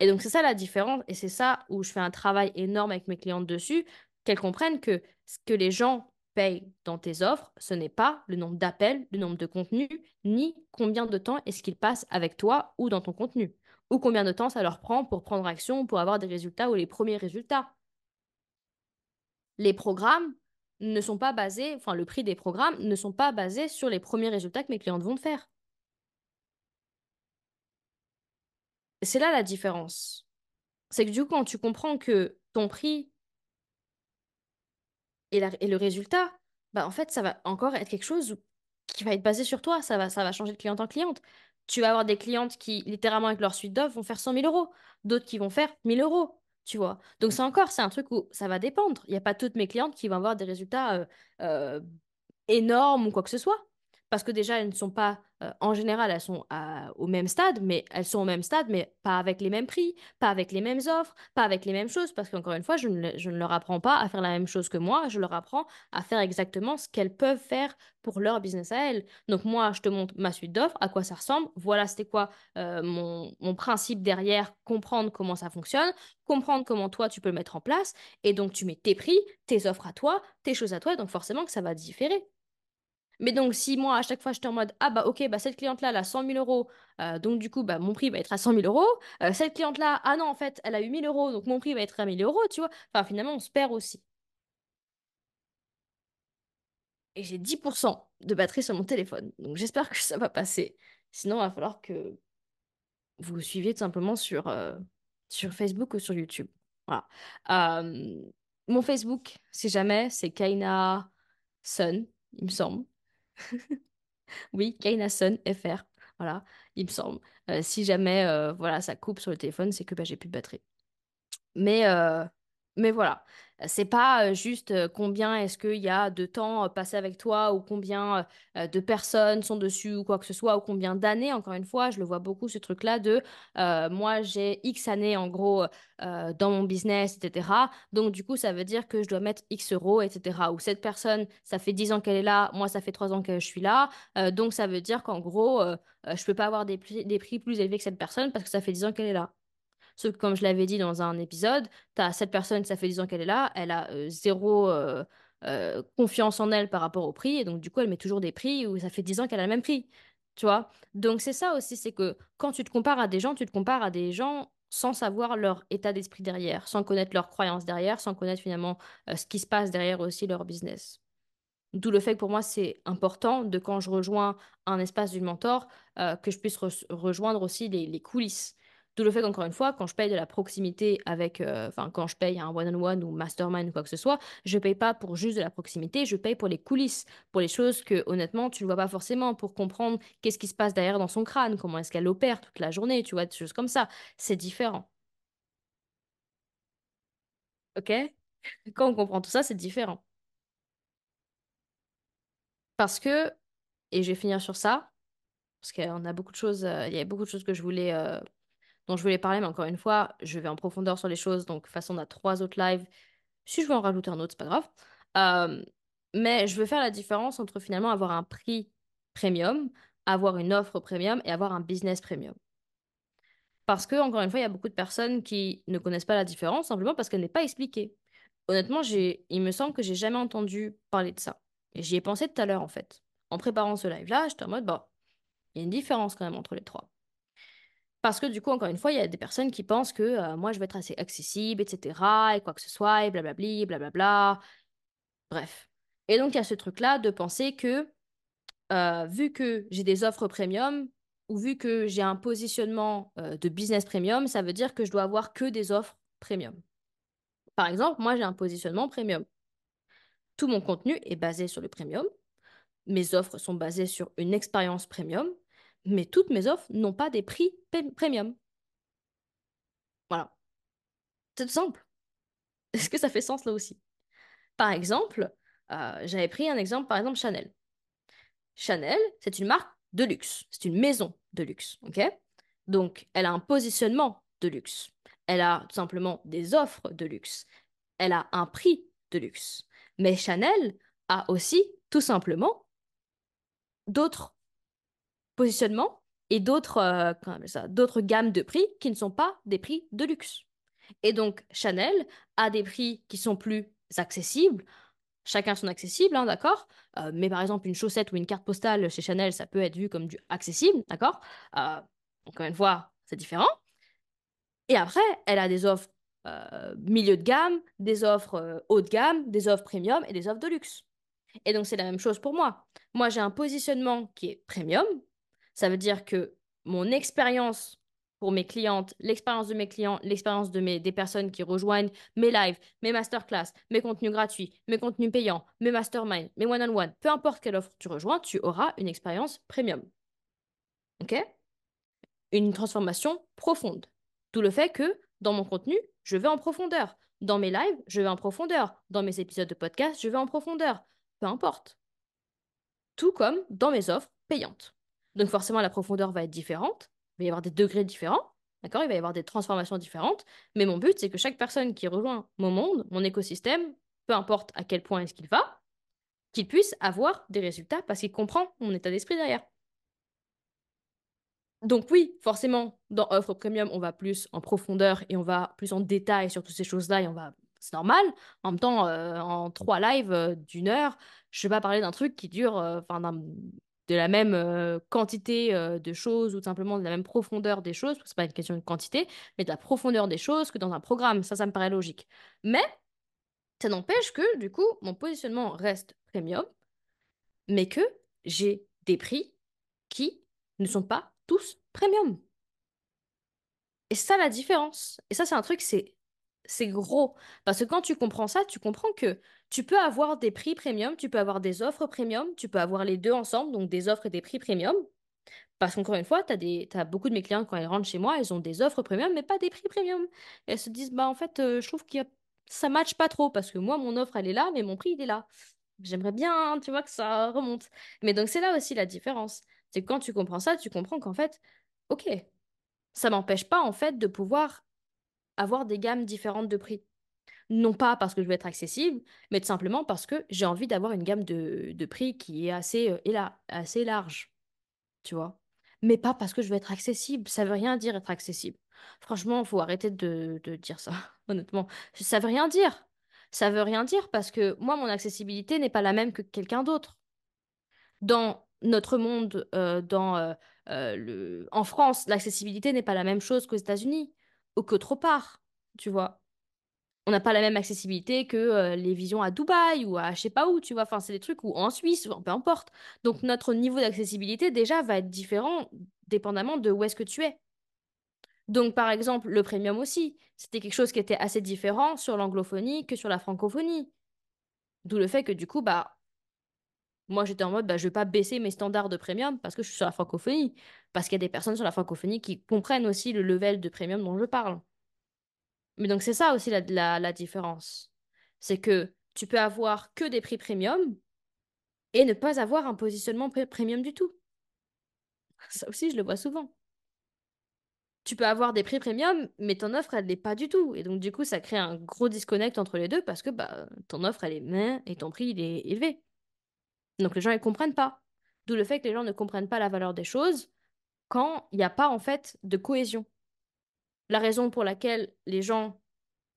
Et donc, c'est ça la différence, et c'est ça où je fais un travail énorme avec mes clientes dessus, qu'elles comprennent que ce que les gens payent dans tes offres, ce n'est pas le nombre d'appels, le nombre de contenus, ni combien de temps est-ce qu'ils passent avec toi ou dans ton contenu, ou combien de temps ça leur prend pour prendre action, pour avoir des résultats ou les premiers résultats. Les programmes ne sont pas basés, enfin, le prix des programmes ne sont pas basés sur les premiers résultats que mes clientes vont faire. C'est là la différence. C'est que du coup, quand tu comprends que ton prix et le résultat, bah en fait, ça va encore être quelque chose qui va être basé sur toi. Ça va, ça va changer de cliente en cliente. Tu vas avoir des clientes qui, littéralement, avec leur suite d'offres, vont faire 100 000 euros. D'autres qui vont faire 1000 euros. Tu vois? Donc, c'est encore, c'est un truc où ça va dépendre. Il n'y a pas toutes mes clientes qui vont avoir des résultats euh, euh, énormes ou quoi que ce soit. Parce que déjà, elles ne sont pas, euh, en général, elles sont au même stade, mais elles sont au même stade, mais pas avec les mêmes prix, pas avec les mêmes offres, pas avec les mêmes choses. Parce qu'encore une fois, je ne, leur apprends pas à faire la même chose que moi, je leur apprends à faire exactement ce qu'elles peuvent faire pour leur business à elles. Donc moi, je te montre ma suite d'offres, à quoi ça ressemble, voilà c'était quoi euh, mon, principe derrière, comprendre comment ça fonctionne, comprendre comment toi tu peux le mettre en place, et donc tu mets tes prix, tes offres à toi, tes choses à toi, donc forcément que ça va différer. Mais donc, si moi, à chaque fois, j'étais en mode, ah bah ok, bah cette cliente-là, elle a 100 000 euros, euh, donc du coup, bah mon prix va être à 100 000 euros. Euh, cette cliente-là, ah non, en fait, elle a eu 1000 euros, donc mon prix va être à 1000 euros, tu vois. Enfin, finalement, on se perd aussi. Et j'ai 10% de batterie sur mon téléphone, donc j'espère que ça va passer. Sinon, il va falloir que vous suiviez tout simplement sur, euh, sur Facebook ou sur YouTube. Voilà. Mon Facebook, si jamais, c'est Kaina Sun, il me semble. Oui, Kainason FR. Voilà, il me semble. Euh, si jamais euh, voilà, ça coupe sur le téléphone, c'est que bah, j'ai plus de batterie. Mais, euh, mais voilà, c'est pas juste combien est-ce qu'il y a de temps passé avec toi ou combien de personnes sont dessus ou quoi que ce soit ou combien d'années, encore une fois, je le vois beaucoup ce truc-là de moi j'ai X années en gros dans mon business, etc. Donc du coup, ça veut dire que je dois mettre X euros, etc. Ou cette personne, ça fait 10 ans qu'elle est là, moi ça fait 3 ans que je suis là. Donc ça veut dire qu'en gros, je peux pas avoir des prix, des prix plus élevés que cette personne parce que ça fait 10 ans qu'elle est là. Comme je l'avais dit dans un épisode, tu as cette personne, ça fait 10 ans qu'elle est là, elle a euh, zéro euh, euh, confiance en elle par rapport au prix, et donc du coup, elle met toujours des prix où ça fait 10 ans qu'elle a le même prix. Tu vois? Donc c'est ça aussi, c'est que quand tu te compares à des gens, tu te compares à des gens sans savoir leur état d'esprit derrière, sans connaître leurs croyances derrière, sans connaître finalement ce qui se passe derrière aussi leur business. D'où le fait que pour moi, c'est important de quand je rejoins un espace du mentor, que je puisse re- rejoindre aussi les coulisses. D'où le fait qu'encore une fois, quand je paye de la proximité avec, euh, enfin, quand je paye un one-on-one ou mastermind ou quoi que ce soit, je paye pas pour juste de la proximité, je paye pour les coulisses, pour les choses que honnêtement, tu ne vois pas forcément, pour comprendre qu'est-ce qui se passe derrière dans son crâne, comment est-ce qu'elle opère toute la journée, tu vois, des choses comme ça. C'est différent. OK? Quand on comprend tout ça, c'est différent. Parce que, et je vais finir sur ça, parce qu'on a beaucoup de choses, euh, il y a beaucoup de choses que je voulais, euh, dont je voulais parler, mais encore une fois, je vais en profondeur sur les choses. Donc, de toute façon, on a trois autres lives. Si je veux en rajouter un autre, c'est pas grave. Euh, mais je veux faire la différence entre finalement avoir un prix premium, avoir une offre premium et avoir un business premium. Parce que, encore une fois, il y a beaucoup de personnes qui ne connaissent pas la différence simplement parce qu'elle n'est pas expliquée. Honnêtement, il me semble que j'ai jamais entendu parler de ça. Et j'y ai pensé tout à l'heure, en fait. En préparant ce live-là, j'étais en mode, bah, il y a une différence quand même entre les trois. Parce que du coup, encore une fois, il y a des personnes qui pensent que moi, je vais être assez accessible, etc., et quoi que ce soit, et blablabli, blablabla. Bref. Et donc, il y a ce truc-là de penser que, vu que j'ai des offres premium, ou vu que j'ai un positionnement de business premium, ça veut dire que je dois avoir que des offres premium. Par exemple, moi, j'ai un positionnement premium. Tout mon contenu est basé sur le premium. Mes offres sont basées sur une expérience premium, mais toutes mes offres n'ont pas des prix premium. Voilà. C'est tout simple. Est-ce que ça fait sens là aussi? Par exemple, euh, j'avais pris un exemple, par exemple Chanel. Chanel, c'est une marque de luxe. C'est une maison de luxe. Donc, elle a un positionnement de luxe. Elle a tout simplement des offres de luxe. Elle a un prix de luxe. Mais Chanel a aussi tout simplement d'autres positionnements et d'autres euh, gammes de prix qui ne sont pas des prix de luxe. Et donc Chanel a des prix qui sont plus accessibles. Chacun son accessible, hein, d'accord? Euh, Mais par exemple, une chaussette ou une carte postale chez Chanel, ça peut être vu comme du accessible, d'accord? Euh, Encore une fois, c'est différent. Et après, elle a des offres milieu de gamme, des offres haut de gamme, des offres premium et des offres de luxe. Et donc, c'est la même chose pour moi. Moi, j'ai un positionnement qui est premium. Ça veut dire que mon expérience pour mes clientes, l'expérience de mes clients, l'expérience de mes, des personnes qui rejoignent mes lives, mes masterclass, mes contenus gratuits, mes contenus payants, mes masterminds, mes one-on-one, peu importe quelle offre tu rejoins, tu auras une expérience premium. OK? Une transformation profonde. Tout le fait que dans mon contenu, je vais en profondeur. Dans mes lives, je vais en profondeur. Dans mes épisodes de podcast, je vais en profondeur peu importe. Tout comme dans mes offres payantes. Donc forcément, la profondeur va être différente, il va y avoir des degrés différents, d'accord? Il va y avoir des transformations différentes, mais mon but, c'est que chaque personne qui rejoint mon monde, mon écosystème, peu importe à quel point est-ce qu'il va, qu'il puisse avoir des résultats parce qu'il comprend mon état d'esprit derrière. Donc oui, forcément, dans offre premium, on va plus en profondeur et on va plus en détail sur toutes ces choses-là et on va c'est normal. En même temps, euh, en trois lives euh, d'une heure, je ne vais pas parler d'un truc qui dure euh, enfin de la même quantité de choses ou simplement de la même profondeur des choses, parce que ce n'est pas une question de quantité, mais de la profondeur des choses que dans un programme. Ça, ça me paraît logique. Mais ça n'empêche que, du coup, mon positionnement reste premium, mais que j'ai des prix qui ne sont pas tous premium. Et ça, la différence. Et ça, c'est un truc, c'est c'est gros. Parce que quand tu comprends ça, tu comprends que tu peux avoir des prix premium, tu peux avoir des offres premium, tu peux avoir les deux ensemble, donc des offres et des prix premium. Parce qu'encore une fois, tu beaucoup de mes clients, quand ils rentrent chez moi, ils ont des offres premium, mais pas des prix premium. Elles se disent, bah en fait, euh, je trouve que ça matche pas trop, parce que moi, mon offre, elle est là, mais mon prix, il est là. J'aimerais bien, tu vois, que ça remonte. Mais donc, c'est là aussi la différence. C'est que quand tu comprends ça, tu comprends qu'en fait, ok, ça m'empêche pas, en fait, de pouvoir avoir des gammes différentes de prix. Non pas parce que je veux être accessible, mais tout simplement parce que j'ai envie d'avoir une gamme de, de, prix qui est assez, euh, assez large. Tu vois Mais pas parce que je veux être accessible. Ça veut rien dire être accessible. Franchement, il faut arrêter de, de dire ça, honnêtement. Ça veut rien dire. Ça veut rien dire parce que moi, mon accessibilité n'est pas la même que quelqu'un d'autre. Dans notre monde, euh, dans, euh, le... en France, l'accessibilité n'est pas la même chose qu'aux États-Unis ou qu'autre part, tu vois. On n'a pas la même accessibilité que euh, les visions à Dubaï ou à je sais pas où, tu vois. Enfin, c'est des trucs ou en Suisse, peu importe. Donc notre niveau d'accessibilité déjà va être différent dépendamment de où est-ce que tu es. Donc par exemple, le premium aussi, c'était quelque chose qui était assez différent sur l'anglophonie que sur la francophonie. D'où le fait que du coup, bah moi, j'étais en mode, bah, je vais pas baisser mes standards de premium parce que je suis sur la francophonie. Parce qu'il y a des personnes sur la francophonie qui comprennent aussi le level de premium dont je parle. Mais donc, c'est ça aussi la, différence. C'est que tu peux avoir que des prix premium et ne pas avoir un positionnement premium du tout. Ça aussi, je le vois souvent. tu peux avoir des prix premium, mais ton offre, elle l'est pas du tout. Et donc, du coup, ça crée un gros disconnect entre les deux parce que bah, ton offre, elle est main et ton prix, il est élevé. Donc, les gens, ils comprennent pas. D'où le fait que les gens ne comprennent pas la valeur des choses quand il n'y a pas, en fait, de cohésion. La raison pour laquelle les gens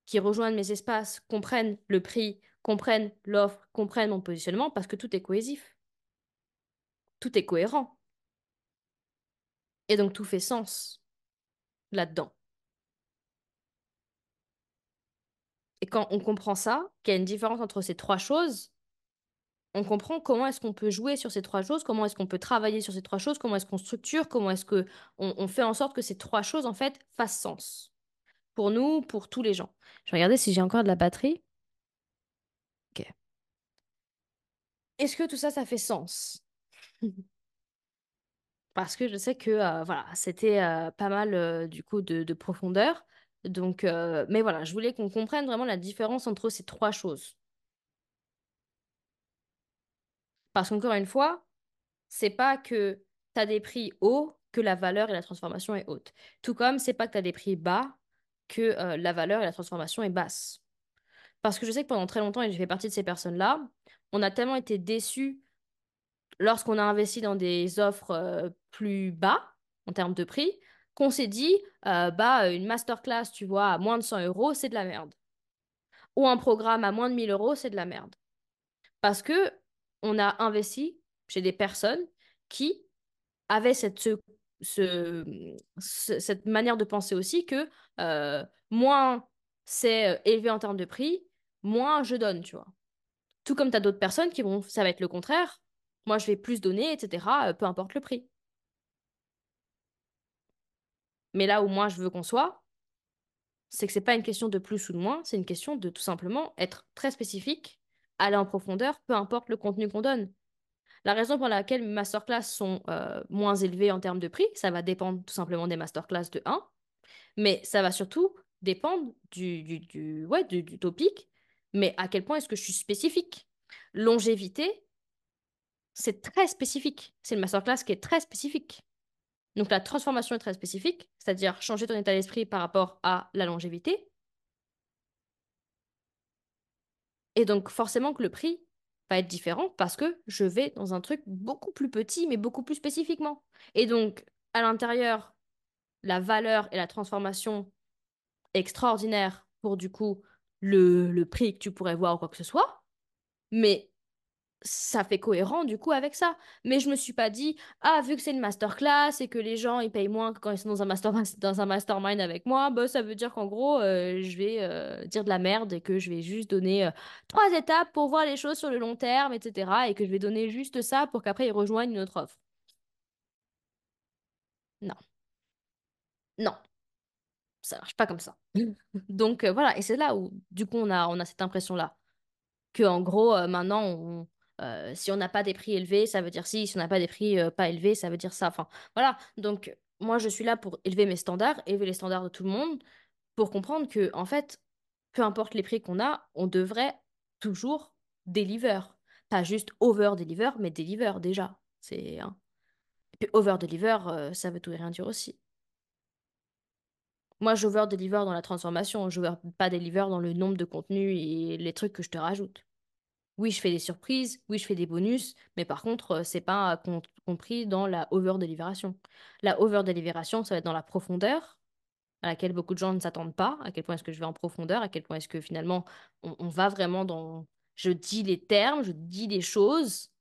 qui rejoignent mes espaces comprennent le prix, comprennent l'offre, comprennent mon positionnement, parce que tout est cohésif. Tout est cohérent. Et donc, tout fait sens là-dedans. Et quand on comprend ça, qu'il y a une différence entre ces trois choses, on comprend comment est-ce qu'on peut jouer sur ces trois choses, comment est-ce qu'on peut travailler sur ces trois choses, comment est-ce qu'on structure, comment est-ce que on, fait en sorte que ces trois choses en fait fassent sens pour nous, pour tous les gens. Je vais regarder si j'ai encore de la batterie. Ok. Est-ce que tout ça, ça fait sens? Parce que je sais que euh, voilà, c'était euh, pas mal euh, du coup de, de profondeur. Donc, mais voilà, je voulais qu'on comprenne vraiment la différence entre ces trois choses. Parce qu'encore une fois, c'est pas que tu as des prix hauts que la valeur et la transformation est haute. Tout comme c'est pas que tu as des prix bas que euh, la valeur et la transformation est basse. Parce que je sais que pendant très longtemps, et j'ai fait partie de ces personnes-là, on a tellement été déçus lorsqu'on a investi dans des offres euh, plus bas en termes de prix, qu'on s'est dit, euh, bah, une masterclass, tu vois, à moins de 100 euros, c'est de la merde. Ou un programme à moins de 1000 euros, c'est de la merde. Parce que on a investi chez des personnes qui avaient cette, ce, cette manière de penser aussi que euh, moins c'est euh, élevé en termes de prix, moins je donne, tu vois. Tout comme tu as d'autres personnes qui vont, ça va être le contraire. Moi, je vais plus donner, etc., euh, peu importe le prix. Mais là où moi je veux qu'on soit, c'est que c'est pas une question de plus ou de moins, c'est une question de tout simplement être très spécifique, aller en profondeur, peu importe le contenu qu'on donne. La raison pour laquelle mes masterclass sont euh, moins élevées en termes de prix, ça va dépendre tout simplement des masterclass de 1, mais ça va surtout dépendre du, du, du, ouais, du, du topic, mais à quel point est-ce que je suis spécifique? Longévité, c'est très spécifique. C'est une masterclass qui est très spécifique. Donc la transformation est très spécifique, c'est-à-dire changer ton état d'esprit par rapport à la longévité. Et donc forcément que le prix va être différent parce que je vais dans un truc beaucoup plus petit, mais beaucoup plus spécifiquement. Et donc, à l'intérieur, la valeur et la transformation extraordinaire pour du coup le, le prix que tu pourrais voir ou quoi que ce soit. Mais ça fait cohérent du coup avec ça. Mais je me suis pas dit, ah, vu que c'est une masterclass et que les gens ils payent moins que quand ils sont dans un, mastermind avec moi, bah, ça veut dire qu'en gros, euh, je vais euh, dire de la merde et que je vais juste donner euh, trois étapes pour voir les choses sur le long terme, etc. Et que je vais donner juste ça pour qu'après ils rejoignent une autre offre. Non. Non. Ça marche pas comme ça. Donc voilà, et c'est là où du coup on a, on a cette impression-là. Que en gros, maintenant, on euh, si on n'a pas des prix élevés, ça veut dire si. Si on n'a pas des prix euh, pas élevés, ça veut dire ça. Enfin, voilà. Donc, moi, je suis là pour élever mes standards, élever les standards de tout le monde, pour comprendre que, en fait, peu importe les prix qu'on a, on devrait toujours deliver. Pas juste over-deliver, mais deliver déjà. C'est. Hein. Over-deliver, euh, ça veut tout et rien dire aussi. Moi, j'over-deliver dans la transformation, je pas deliver dans le nombre de contenus et les trucs que je te rajoute. Oui, je fais des surprises, oui, je fais des bonus, mais par contre, euh, c'est pas compris dans la over-délibération. La over-délibération, ça va être dans la profondeur, à laquelle beaucoup de gens ne s'attendent pas. À quel point est-ce que je vais en profondeur, à quel point est-ce que finalement, on, va vraiment dans... Je dis les termes, je dis les choses,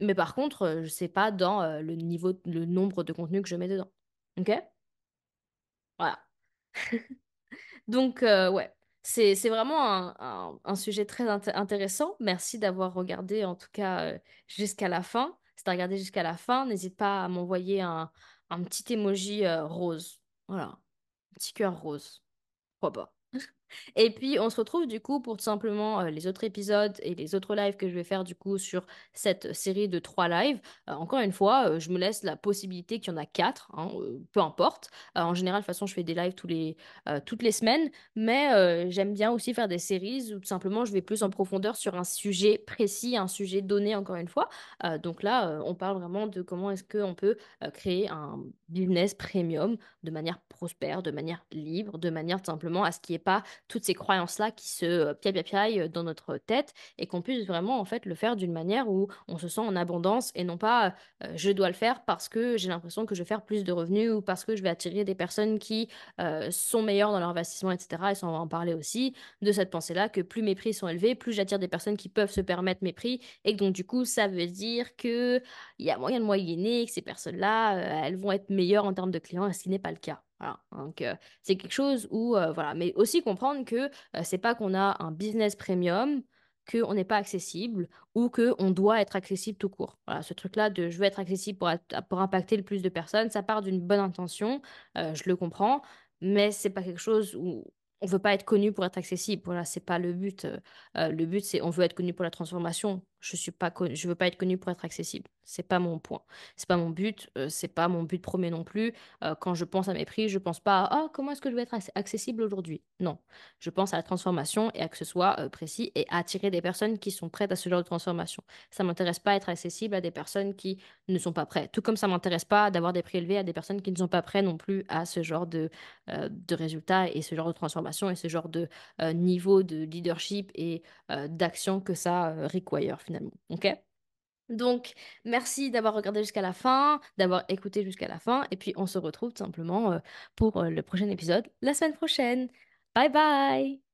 mais par contre, euh, je sais pas dans euh, le niveau, le nombre de contenus que je mets dedans. Ok? Voilà. Donc, ouais. C'est, vraiment un, sujet très intéressant. Merci d'avoir regardé, en tout cas, euh, jusqu'à la fin. Si tu as regardé jusqu'à la fin, n'hésite pas à m'envoyer un, petit emoji euh, rose. Voilà. Un petit cœur rose. Pourquoi pas? Et puis, on se retrouve du coup pour tout simplement euh, les autres épisodes et les autres lives que je vais faire du coup sur cette série de trois lives. Euh, encore une fois, euh, je me laisse la possibilité qu'il y en a quatre, hein, peu importe. En général, de toute façon, je fais des lives tous les, toutes les semaines, mais j'aime bien aussi faire des séries où tout simplement je vais plus en profondeur sur un sujet précis, un sujet donné, encore une fois. Donc là, on parle vraiment de comment est-ce qu'on peut créer un business premium de manière prospère, de manière libre, de manière tout simplement à ce qu'il n'y ait pas toutes ces croyances-là qui se euh, piaille dans notre tête et qu'on puisse vraiment en fait le faire d'une manière où on se sent en abondance et non pas euh, je dois le faire parce que j'ai l'impression que je vais faire plus de revenus ou parce que je vais attirer des personnes qui euh, sont meilleures dans leur investissement, etc. Et ça, on va en parler aussi de cette pensée-là que plus mes prix sont élevés, plus j'attire des personnes qui peuvent se permettre mes prix et que donc du coup ça veut dire que il y a moyen de moyenner, que ces personnes-là, euh, elles vont être meilleures en termes de clients, ce qui n'est pas le cas. Voilà. Donc, c'est quelque chose où, voilà. Mais aussi comprendre que c'est pas qu'on a un business premium, qu'on n'est pas accessible ou qu'on doit être accessible tout court. Voilà, ce truc-là de je veux être accessible pour, pour impacter le plus de personnes, ça part d'une bonne intention, je le comprends, mais c'est pas quelque chose où on veut pas être connu pour être accessible. Voilà, c'est pas le but. Le but, c'est on veut être connu pour la transformation. Je suis pas je veux pas être connu pour être accessible. C'est pas mon point. C'est pas mon but. euh, c'est pas mon but premier non plus. Euh, quand je pense à mes prix, je pense pas à oh, comment est-ce que je vais être ac- accessible aujourd'hui? Non. Je pense à la transformation et à que ce soit euh, précis et à attirer des personnes qui sont prêtes à ce genre de transformation. Ça m'intéresse pas être accessible à des personnes qui ne sont pas prêtes. Tout comme ça m'intéresse pas d'avoir des prix élevés à des personnes qui ne sont pas prêtes non plus à ce genre de, euh, de résultats et ce genre de transformation et ce genre de niveau de leadership et d'action que ça require finalement. Donc, merci d'avoir regardé jusqu'à la fin, d'avoir écouté jusqu'à la fin, et puis on se retrouve tout simplement euh, pour euh, le prochain épisode la semaine prochaine. Bye bye!